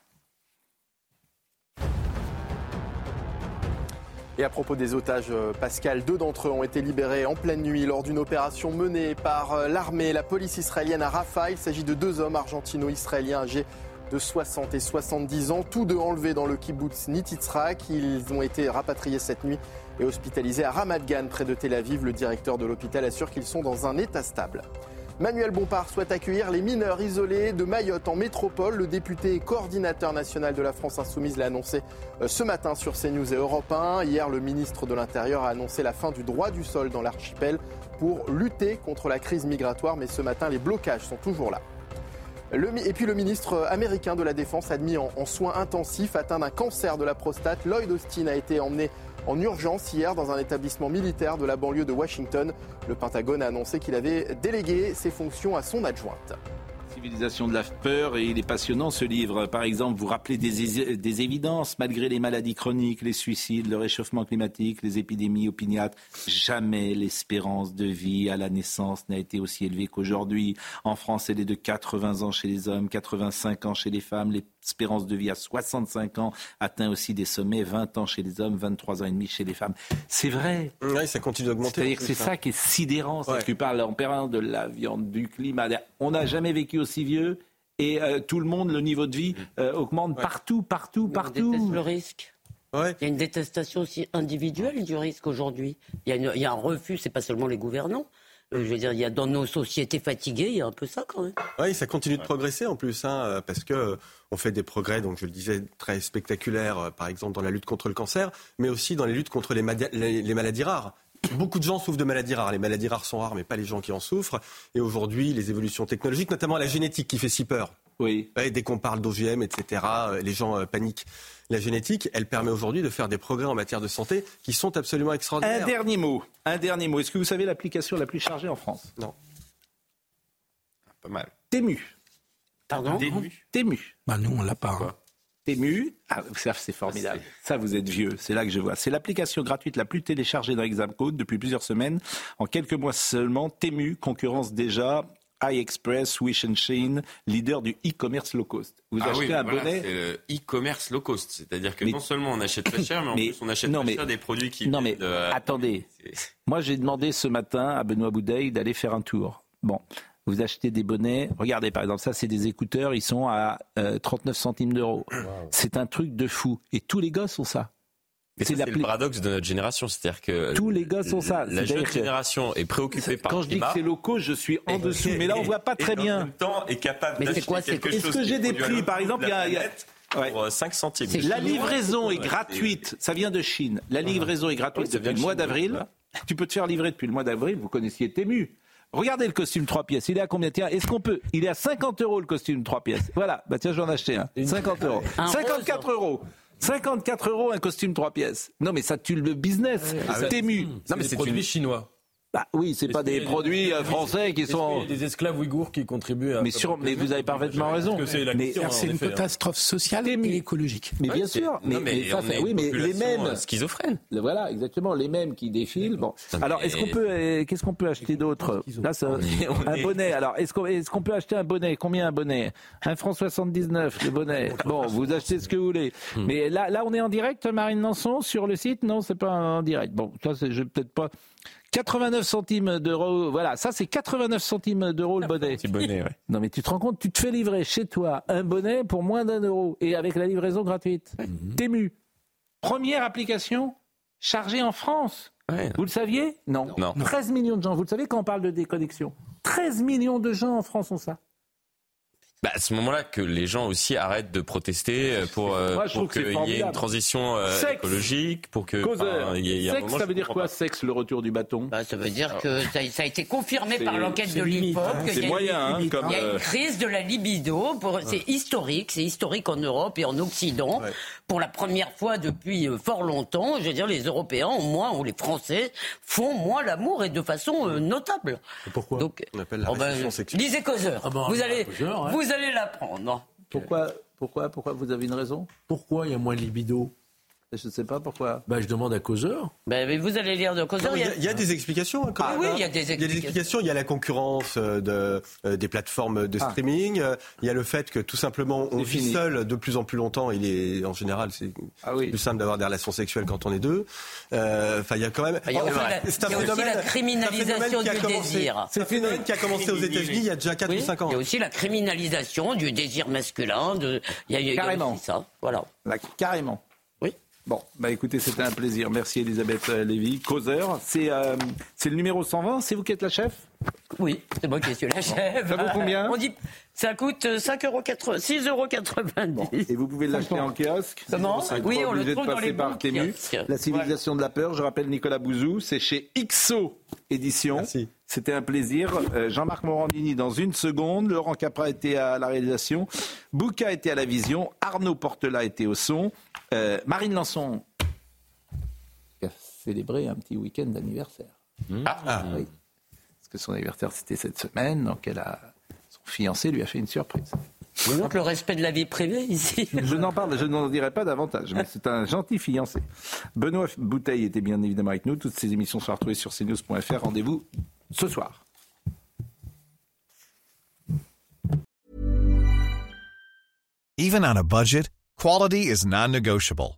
Et à propos des otages, euh, Pascal, deux d'entre eux ont été libérés en pleine nuit lors d'une opération menée par euh, l'armée et la police israélienne à Rafah. Il s'agit de deux hommes argentino-israéliens âgés de 60 et 70 ans, tous deux enlevés dans le kibbutz Nititzrak. Ils ont été rapatriés cette nuit et hospitalisés à Ramat Gan, près de Tel Aviv. Le directeur de l'hôpital assure qu'ils sont dans un état stable. Manuel Bompard souhaite accueillir les mineurs isolés de Mayotte en métropole. Le député et coordinateur national de la France Insoumise l'a annoncé euh, ce matin sur CNews et Europe 1. Hier, le ministre de l'Intérieur a annoncé la fin du droit du sol dans l'archipel pour lutter contre la crise migratoire. Mais ce matin, les blocages sont toujours là. et puis le ministre américain de la Défense admis en soins intensifs atteint d'un cancer de la prostate. Lloyd Austin a été emmené en urgence hier dans un établissement militaire de la banlieue de Washington. Le Pentagone a annoncé qu'il avait délégué ses fonctions à son adjointe. Civilisation de la peur et il est passionnant ce livre. Par exemple, vous rappelez des, des évidences, malgré les maladies chroniques, les suicides, le réchauffement climatique, les épidémies opiniâtres, jamais l'espérance de vie à la naissance n'a été aussi élevée qu'aujourd'hui. En France, elle est de 80 ans chez les hommes, 85 ans chez les femmes. L'espérance de vie à 65 ans atteint aussi des sommets, 20 ans chez les hommes, 23 ans et demi chez les femmes. C'est vrai. Oui, ça continue d'augmenter. C'est-à-dire que c'est ça qui est sidérant. Que tu parles en permanence de la viande, du climat. On n'a jamais vécu aussi vieux et euh, tout le monde, le niveau de vie euh, augmente partout, partout, partout. On déteste le risque. Il y a une détestation aussi individuelle du risque aujourd'hui. Il, il, y a un refus, c'est pas seulement les gouvernants. Euh, je veux dire, il y a dans nos sociétés fatiguées, il y a un peu ça quand même. Oui, ça continue de progresser en plus, hein, parce que on fait des progrès, donc je le disais, très spectaculaires, par exemple dans la lutte contre le cancer, mais aussi dans les luttes contre les, les, les maladies rares. Beaucoup de gens souffrent de maladies rares. Les maladies rares sont rares, mais pas les gens qui en souffrent. Et aujourd'hui, les évolutions technologiques, notamment la génétique qui fait si peur. Oui. dès qu'on parle d'OGM, etc., les gens euh, paniquent. La génétique, elle permet aujourd'hui de faire des progrès en matière de santé qui sont absolument extraordinaires. Un dernier mot. Un dernier mot. Est-ce que vous savez l'application la plus chargée en France? Non. Pas mal. Tému. Pardon? Tému. Tému. Bah nous, on l'a pas. hein. Tému, ah, ça c'est formidable. Ça vous êtes vieux, c'est là que je vois. C'est l'application gratuite la plus téléchargée dans Examcode depuis plusieurs semaines. En quelques mois seulement, Tému concurrence déjà iExpress, Wish and Shein, leader du e-commerce low cost. Vous Ah achetez oui, un voilà, bonnet. c'est le e-commerce low cost. C'est-à-dire que Mais- non seulement on achète pas cher, mais en Mais- plus on achète non, pas mais- cher des produits qui Non mais de- attendez, moi j'ai demandé ce matin à Benoît Boudeille d'aller faire un tour. Bon, vous achetez des bonnets, regardez par exemple ça c'est des écouteurs, ils sont à euh, 39 centimes d'euros. C'est un truc de fou et tous les gosses ont ça. C'est le paradoxe de notre génération, c'est-à-dire que Tous les gosses ont ça. La jeune que- génération est préoccupée par Quand je dis que c'est locaux, je suis en dessous, mais là on voit pas très en bien. même temps est capable Mais c'est d'acheter quoi, c'est- quelque Est-ce chose que qui j'ai des prix Par exemple, il y pour euh, 5 centimes. La livraison est gratuite. Ça vient de Chine. La livraison est gratuite depuis vient le mois d'avril. Tu peux te faire livrer depuis le mois d'avril. Vous connaissiez Tému. Regardez le costume 3 pièces. Il est à combien Tiens, est-ce qu'on peut Il est à 50 euros le costume 3 pièces. Voilà. Bah tiens, j'en ai acheté un. 50 euros. Un 54 euros. 54 euros un costume 3 pièces. Non mais ça tue le business. Ah ouais. Tému. Non, mais c'est produits chinois. Bah oui, c'est pas des produits euh, français qui sont. des esclaves ouïghours qui contribuent à. Mais, sur, mais vous avez parfaitement raison. Parce que c'est la mais C'est une hein. catastrophe sociale et écologique. Mais bien sûr, mais, oui, mais les mêmes euh, schizophrène. Le Voilà, exactement, les mêmes qui défilent. Bon, alors est-ce qu'on peut, euh, qu'est-ce qu'on peut acheter d'autre Là, ça, est- on un est- bonnet. Alors, est-ce qu'on, est-ce qu'on peut acheter un bonnet? Combien un bonnet? Un franc 79 le bonnet. Bon, vous achetez ce que vous voulez. Hmm. Mais là, là, on est en direct, Marine Nanson, sur le site? Non, c'est pas en direct. Bon, ça, c'est, je vais peut-être pas. 89 centimes d'euros, voilà, ça c'est 89 centimes d'euros le bonnet. Petit bonnet, ouais. Non mais tu te rends compte, tu te fais livrer chez toi un bonnet pour moins d'un euro et avec la livraison gratuite. Tému. Première application chargée en France. Ouais. Vous le saviez? Non. Non. 13 millions de gens. Vous le savez quand on parle de déconnexion 13 millions de gens en France ont ça. Bah, à ce moment-là que les gens aussi arrêtent de protester euh, pour, euh, Moi, pour qu'il y ait une transition euh, Sexe. écologique, pour que enfin, y ait- y a un Sexe, moment, ça veut dire quoi sexe, le retour du bâton? Bah, ça veut dire que ça, ça a été confirmé par l'enquête de l'IFOP. hein. qu'il y hein, y a euh, une crise de la libido. pour- C'est historique, c'est historique en Europe et en Occident. Pour la première fois depuis euh, fort longtemps, je veux dire, les Européens, au moins, ou les Français, font moins l'amour et de façon euh, notable. Pourquoi? Donc, On appelle la oh ben, sexuelle. lisez Causeur. Ah ben, vous allez, Causeur, vous allez l'apprendre. Pourquoi, pourquoi, pourquoi vous avez une raison? Pourquoi il y a moins de libido? Je ne sais pas pourquoi. Bah, je demande à causeur. Ben, mais vous allez lire de causeur. Il, y a, il y a des explications. hein, quand Ah même, oui, hein. il y a des Il y a des explications. Il y a la concurrence euh, de, euh, des plateformes de Ah. streaming. euh, Il y a le fait que tout simplement on vit fini. seul de plus en plus longtemps. Il est en général c'est Ah oui. plus simple d'avoir des relations sexuelles quand on est deux. Euh, Enfin, il y a quand même. Il y a aussi Enfin, la- c'est un il y a aussi phénomène- la criminalisation phénomène qui a du commencé- désir. C'est un phénomène qui a commencé aux États-Unis il y a déjà 4 Oui, ou 5 ans. Il y a aussi la criminalisation du désir masculin. De... Il y a, il y a Carrément. aussi ça. Voilà. Là, carrément. Bon, bah écoutez, c'était un plaisir. Merci Elisabeth euh, Lévy. Causeur, c'est euh, le numéro 120, c'est vous qui êtes la chef? Oui, c'est moi qui suis la chef. Ça vaut combien On dit, ça coûte 5,80 euros, 6,90 euros. Et vous pouvez l'acheter en kiosque. Comment Vous n'êtes Oui, on le de trouve dans les par Tému. La civilisation de la peur, je rappelle Nicolas Bouzou, c'est chez XO Édition. Merci. C'était un plaisir. Euh, Jean-Marc Morandini dans une seconde. Laurent Capra était à la réalisation. Bouca était à la vision. Arnaud Portela était au son. Euh, Marine Lançon a célébré un petit week-end d'anniversaire. Ah. Oui. Que son anniversaire, c'était cette semaine. Donc, elle a, son fiancé lui a fait une surprise. Donc le respect de la vie privée ici. Je n'en parle, je n'en dirai pas davantage, mais c'est un gentil fiancé. Benoît Bouteille était bien évidemment avec nous. Toutes ces émissions sont retrouvées sur cnews.fr. Rendez-vous ce soir. Even on a budget, quality is non-negotiable.